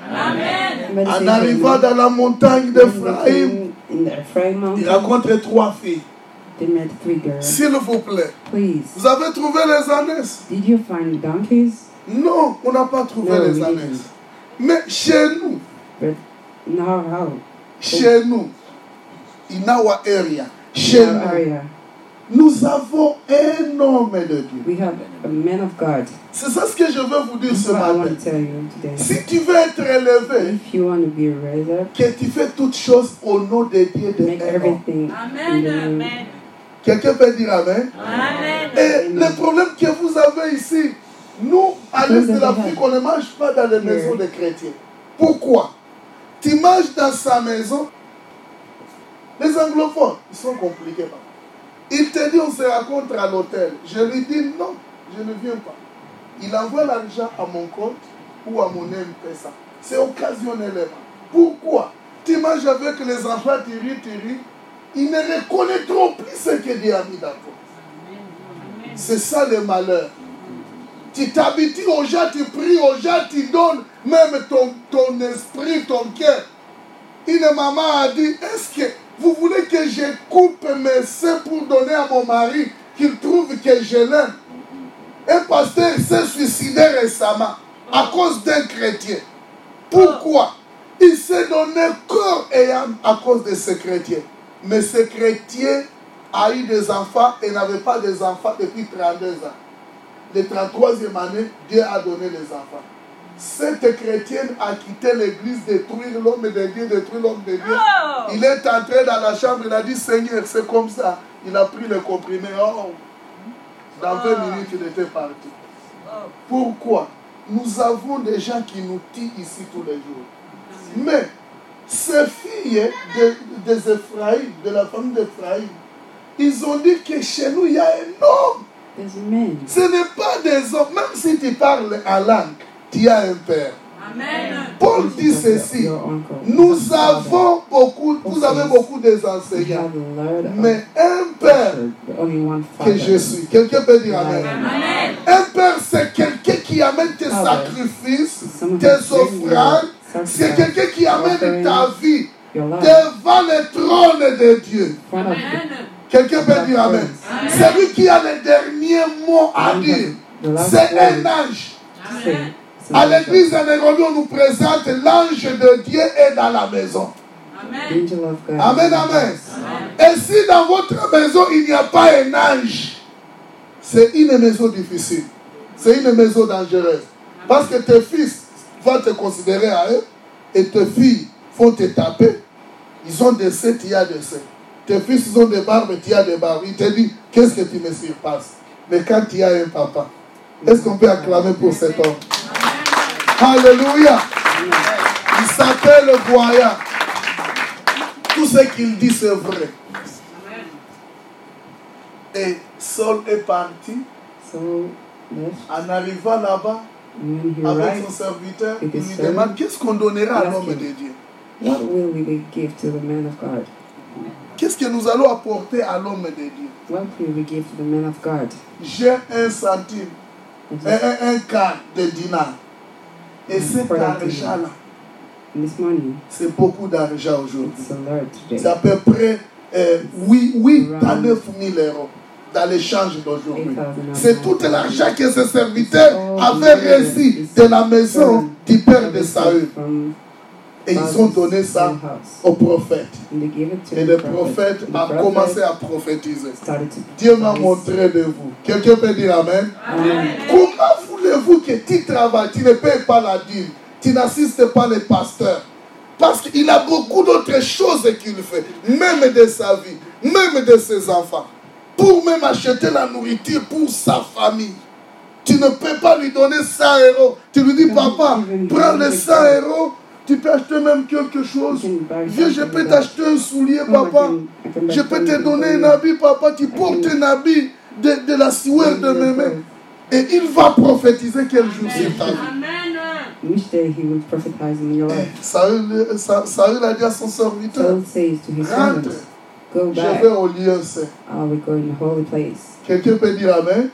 En arrivant dans la montagne d'Ephraïm, il rencontre trois filles. they met three girls. S'il vous plaît, vous avez trouvé les annexes Non, on n'a pas trouvé No, les we annexes. Mais chez nous, But now how? chez nous, in our area, chez In our nous, area, nous avons un homme de Dieu. we have a man of God. C'est ça ce que je veux vous dire That's ce what I want matin. to tell you today. Si tu veux être élevé, If you want to be raised up, que tu fais toutes choses au nom de Dieu de make everything in Amen. Quelqu'un peut dire Amen? Amen. Et le problème que vous avez ici, nous, à l'est de l'Afrique, on ne mange pas dans les maisons des chrétiens. Pourquoi? Tu manges dans sa maison. Les anglophones, ils sont compliqués. papa. Il te dit on se rencontre à l'hôtel. Je lui dis non, je ne viens pas. Il envoie l'argent à mon compte ou à mon M-Pesa. C'est occasionnellement. Pourquoi? Tu manges avec les enfants, tu ris, tu ris. Ils ne reconnaîtront plus ce que Dieu a mis dans toi. C'est ça le malheur. Tu t'habitues aux gens, tu pries aux gens, tu donnes même ton, esprit, ton cœur. Une maman a dit, est-ce que vous voulez que je coupe mes seins pour donner à mon mari, qu'il trouve que je l'aime? Un pasteur s'est suicidé récemment à cause d'un chrétien. Pourquoi? Il s'est donné corps et âme à cause de ce chrétien. Mais ce chrétien a eu des enfants et n'avait pas des enfants depuis 32 ans. Le 33e année, Dieu a donné les enfants. Cette chrétienne a quitté l'église, détruire l'homme de Dieu, détruire l'homme de Dieu. Oh. Il est entré dans la chambre, il a dit Seigneur, c'est comme ça. Il a pris le comprimé. Oh, dans 20 minutes, il était parti. Pourquoi? Nous avons des gens qui nous tuent ici tous les jours. Mais ces filles de- des Ephraïm, de la famille d'Ephraïm, ils ont dit que chez nous, il y a un homme. Ce n'est pas des hommes. Même si tu parles en langue, tu as un père. Amen. Paul dit ceci. Nous avons beaucoup, vous avez beaucoup des We enseignants. have a lot of Mais un père que je suis. Quelqu'un peut dire Amen. Un père, c'est quelqu'un qui amène tes Ah sacrifices, tes offrandes. C'est quelqu'un qui amène ta vie devant le trône de Dieu. Amen. Quelqu'un peut dire Amen. C'est lui qui a le dernier mot à dire. C'est un ange. It's À l'église de Nairobi, on nous présente l'ange de Dieu est dans la maison. Amen. Amen, amen. Et si dans votre maison, il n'y a pas un ange, c'est une maison difficile. C'est une maison dangereuse. Parce que tes fils vont te considérer à eux et tes filles vont te taper. Ils ont des seins, tu as des seins. Tes fils, ils ont des barbes, tu as des barbes. Il te dit, qu'est-ce que tu me surpasses? Mais quand tu as un papa, est-ce qu'on peut acclamer pour cet homme? Alléluia. Il s'appelle Goya. Tout ce qu'il dit, c'est vrai. Et Saul est parti. En arrivant là-bas, he avec son serviteur, il lui demande qu'est-ce qu'on donnera à l'homme de Dieu? what will we give to the man of God? Qu'est-ce que nous allons apporter à l'homme de Dieu? What will we give to the man of God? J'ai un centime, un, un, un quart de dinar. Et cet Pour la argent-là, c'est beaucoup d'argent aujourd'hui. C'est à peu près euh, 8, 8 à Around 9 000 euros dans l'échange d'aujourd'hui. 8,000 C'est tout l'argent que ce serviteur avait reçu de la maison du père de Saül. Et ils ont donné ça au prophète. Et the le prophète a commencé à prophétiser. Dieu m'a montré de vous. Quelqu'un peut dire Amen? Amen. Comment voulez-vous que tu travailles, tu ne payes pas la dîme, tu n'assistes pas les pasteurs? Parce qu'il a beaucoup d'autres choses qu'il fait, même de sa vie, même de ses enfants, pour même acheter la nourriture pour sa famille. Tu ne peux pas lui donner 100 euros. Tu lui dis, papa, prends les 100 euros, tu peux acheter même quelque chose. Viens, je peux t'acheter un soulier, papa. Je peux te donner un habit, papa. Tu portes un habit de, de la sueur de mes mains. Et il va prophétiser quel jour c'est ta vie. Amen. Which day he will prophesize in your life? Saül, Sa- Saül a dit à son serviteur, rentre, je vais au lieu saint. I will go in the holy place. Quelqu'un peut dire Amen?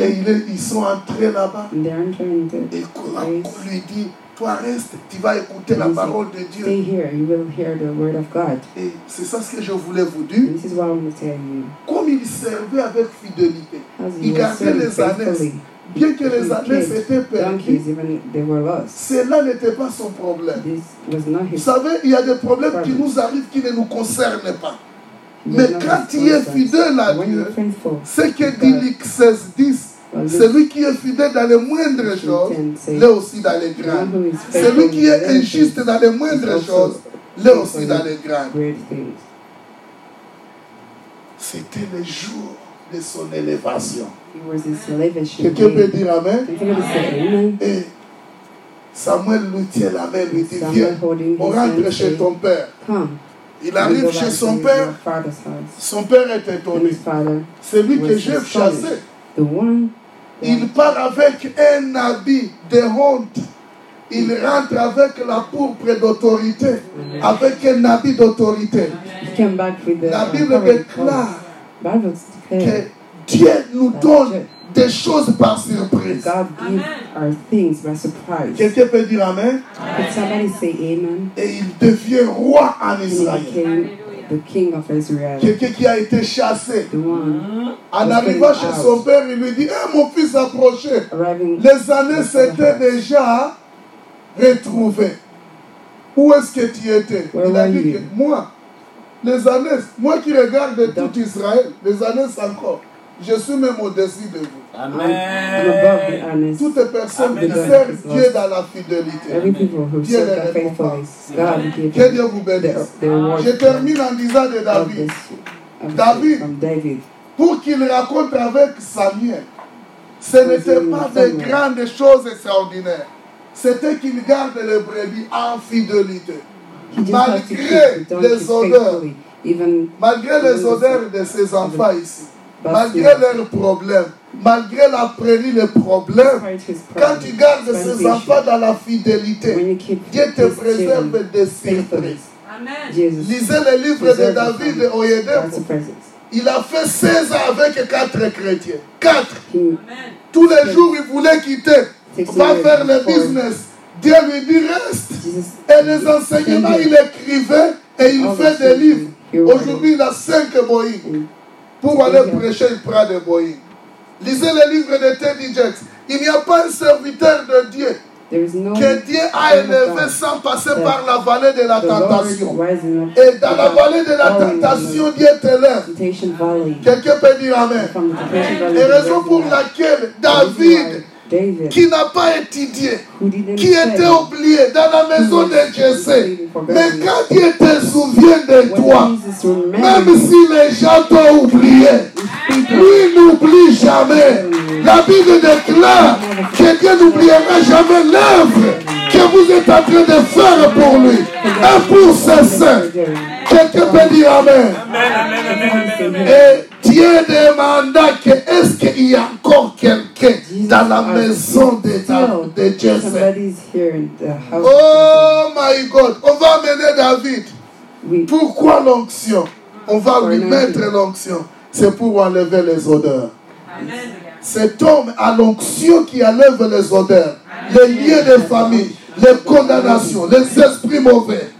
Et ils sont entrés là-bas. Et qu'on lui dit, toi reste, tu vas écouter la parole de Dieu. Stay here. You will hear the word of God. Et c'est ça ce que je voulais vous dire. This is what I want to tell you. Comme il servait avec fidélité, As il gardait les années. Bien que les années étaient perdues, cela n'était pas son problème. This was not Vous savez, il y a des problèmes qui nous arrivent qui ne nous concernent pas. Mais quand tu es fidèle à Dieu, ce que dit God, Luc 16, 10, well, this celui qui est fidèle dans les moindres choses, l'est aussi dans les grandes. Celui qui est injuste dans les moindres choses, l'est aussi dans les grandes. C'était le jour de son élévation. Quelqu'un peut dire Amen? Et Samuel lui tient la main, lui dit Viens, on rentre chez ton père. Il arrive chez son père. Son père est étonné. C'est lui que j'ai chassé. Il part avec un habit de honte. Il rentre avec la pourpre d'autorité, avec un habit d'autorité. he came back with the La Bible déclare que Dieu nous donne des choses par surprise. God gives our things by surprise. Quelqu'un peut dire Amen? Amen? Et il devient roi en Israël. Became the king of Israel. Quelqu'un qui a été chassé. En arrivant chez son père, il lui dit Eh mon fils, approchez. Les années s'étaient déjà retrouvées. Où est-ce que tu étais? Where Il a dit you? moi, les années, moi qui regarde tout Israël, les années encore, je suis même au-dessus de vous. Toutes les personnes qui Amen. servent Dieu dans la fidélité. Dieu les récompense. Que Dieu vous bénisse. Je termine en disant de David, David. pour qu'il raconte avec Samuel, ce n'était pas de grandes choses extraordinaires. C'était qu'il garde les brebis en fidélité. Malgré les odeurs, malgré les odeurs de ses enfants ici, malgré leurs problèmes, malgré la prairie, les problèmes, quand tu gardes ces enfants dans la fidélité, Dieu te préserve des surprises. Lisez le livre de David. God's presence. Il a fait 16 ans avec quatre chrétiens. Quatre. Amen. Tous les jours, il voulait quitter. Va faire le business. Dieu lui dit reste. Et les enseignements, il écrivait et il fait des livres. Aujourd'hui, il a cinq Boeing. Pour aller prêcher, prend des Boeing. Lisez le livre de Teddy Jakes. Il n'y a pas un serviteur de Dieu no que Dieu a élevé sans passer par la vallée de la tentation. Et dans la vallée de la the tentation, Dieu t'élève. Quelqu'un peut dire Amen. Et raison pour laquelle David, David, qui n'a pas étudié, qui était oublié dans la maison de Jessé, mais quand Dieu te souvient de toi, même si les gens t'ont oublié, lui n'oublie jamais. La Bible déclare que Dieu n'oubliera jamais l'œuvre que vous êtes en train de faire pour lui et pour ses saints. Quelqu'un peut dire Amen. Et Dieu demanda que est-ce qu'il y a encore quelqu'un dans la maison de, de house. Oh my God, on va amener David. Pourquoi l'onction? On va lui mettre l'onction. C'est pour enlever les odeurs. Cet homme a l'onction qui enlève les odeurs, les liens de famille, les condamnations, les esprits mauvais,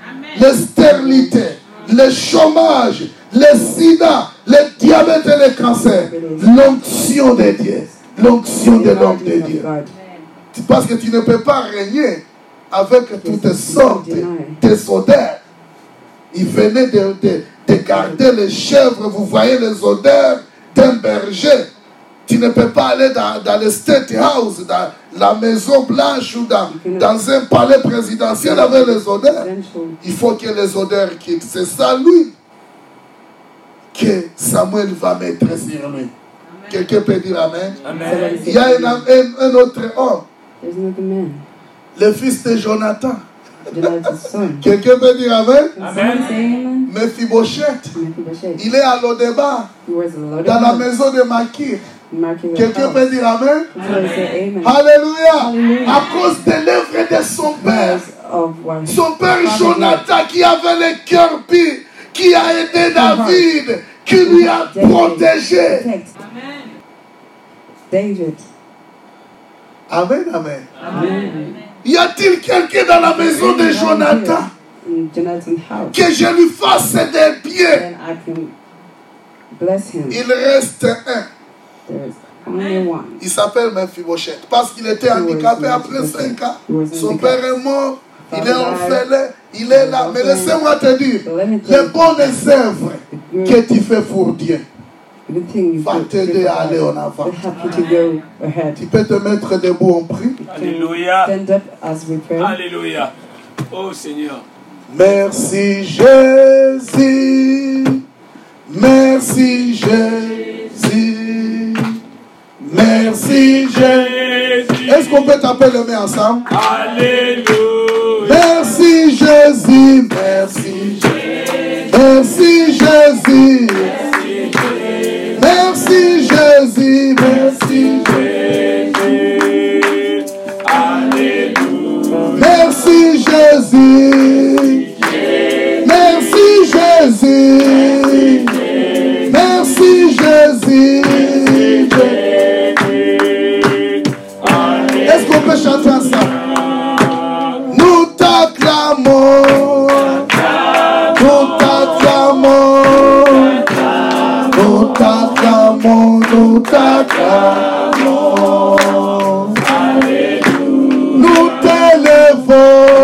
les stérilités, les chômages, les sida, les diabètes et les cancers. L'onction de Dieu. L'onction de l'homme de Dieu. Parce que tu ne peux pas régner avec toutes sortes de odeurs. Il venait de, de- de garder les chèvres. Vous voyez les odeurs d'un berger. Tu ne peux pas aller dans, dans le State House, dans la Maison Blanche ou dans, dans un palais présidentiel avec les odeurs. Il faut que les odeurs quittent. C'est ça, lui, que Samuel va mettre sur lui. Quelqu'un peut dire Amen? Somebody Il y a un, un- un autre homme, There's another man. le fils de Jonathan. Quelqu'un peut dire Amen? Amen? Mephibosheth, il est à l'Odeba, He was a loaded dans la maison de Makir. Quelqu'un peut dire Amen? Alléluia. Hallelujah. À cause de l'œuvre de son père. What Son père Jonathan qui avait le cœur pur, qui a aidé David, qui lui a David protégé. David. Amen, amen. Amen. Y a-t-il quelqu'un dans la maison de Jonathan? Que je lui fasse des pieds. Il reste un. Il s'appelle Mephibosheth parce qu'il était handicapé après 5 ans. Son père est mort, il est orphelin, il est là. Mais laissez-moi te dire, les bonnes œuvres que tu fais pour Dieu va t'aider à aller en avant. Tu peux te mettre debout en prix. Alléluia. Alléluia. Oh Seigneur. Merci Jésus, merci Jésus, merci Jésus. Est-ce qu'on peut taper les mains ensemble? Alléluia. Merci Jésus, merci Jésus, merci Jésus, merci Jésus, merci Jésus. Alléluia. Merci Jésus. Merci Jésus. Merci Jésus. Peut ensemble? Nous t'acclamons. Nous t'acclamons. Nous t'acclamons. Nous t'acclamons. Nous t'élevons.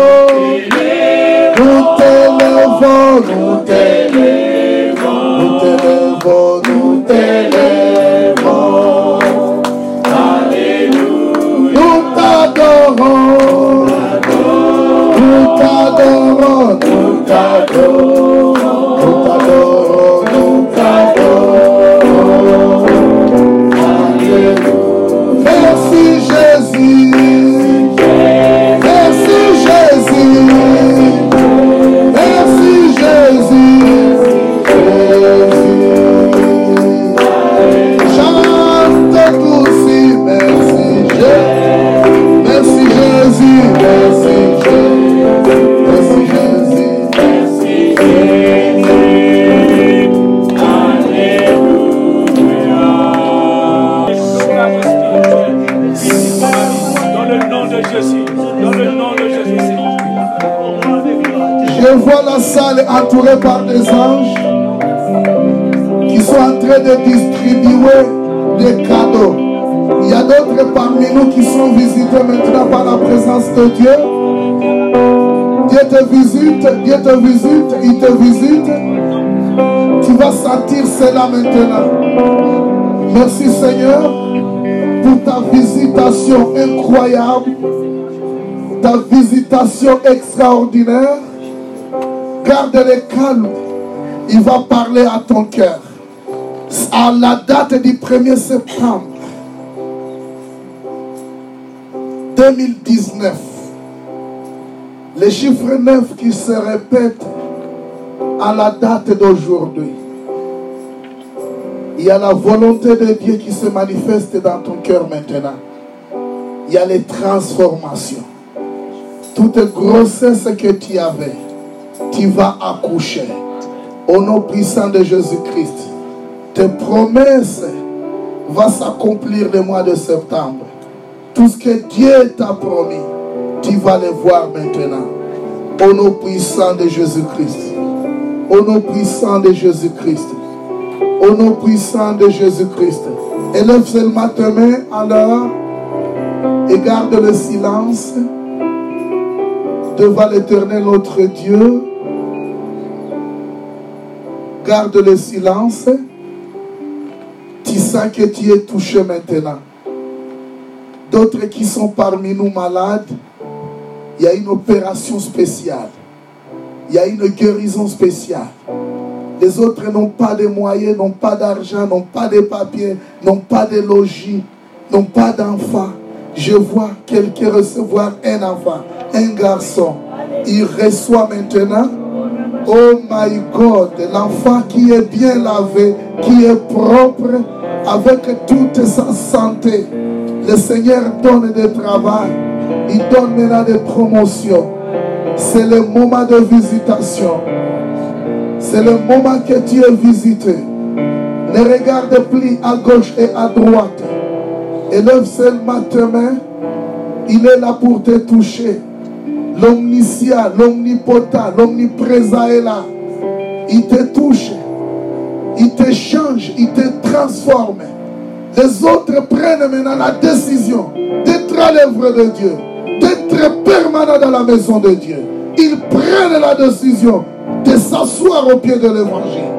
Par des anges qui sont en train de distribuer des cadeaux. Il y a d'autres parmi nous qui sont visités maintenant par la présence de Dieu. Dieu te visite, Dieu te visite, il te visite. Tu vas sentir cela maintenant. Merci Seigneur pour ta visitation incroyable, ta visitation extraordinaire. Garde-le calme. Il va parler à ton cœur. À la date du 1er septembre 2019, les chiffres 9 qui se répètent à la date d'aujourd'hui. Il y a la volonté de Dieu qui se manifeste dans ton cœur maintenant. Il y a les transformations. Toute grossesse que tu avais, tu vas accoucher. Au nom puissant de Jésus-Christ, tes promesses vont s'accomplir le mois de septembre. Tout ce que Dieu t'a promis, tu vas le voir maintenant. Au nom puissant de Jésus-Christ. Au nom puissant de Jésus-Christ. Au nom puissant de Jésus-Christ. Élève seulement tes alors et garde le silence devant l'éternel notre Dieu. Garde le silence. Tu sens que tu es touché maintenant. D'autres qui sont parmi nous malades, il y a une opération spéciale. Il y a une guérison spéciale. Les autres n'ont pas de moyens, n'ont pas d'argent, n'ont pas de papiers, n'ont pas de logis, n'ont pas d'enfants. Je vois quelqu'un recevoir un enfant, un garçon. Il reçoit maintenant, oh my God, l'enfant qui est bien lavé, qui est propre, avec toute sa santé. Le Seigneur donne du travail, il donne maintenant des promotions. C'est le moment de visitation. C'est le moment que tu es visité. Ne regarde plus à gauche et à droite. Élève seulement tes mains. Il est là pour te toucher. L'omniscient, l'omnipotent, l'omniprésent est là. Il te touche. Il te change. Il te transforme. Les autres prennent maintenant la décision d'être à l'œuvre de Dieu. D'être permanent dans la maison de Dieu. Ils prennent la décision de s'asseoir au pied de l'évangile.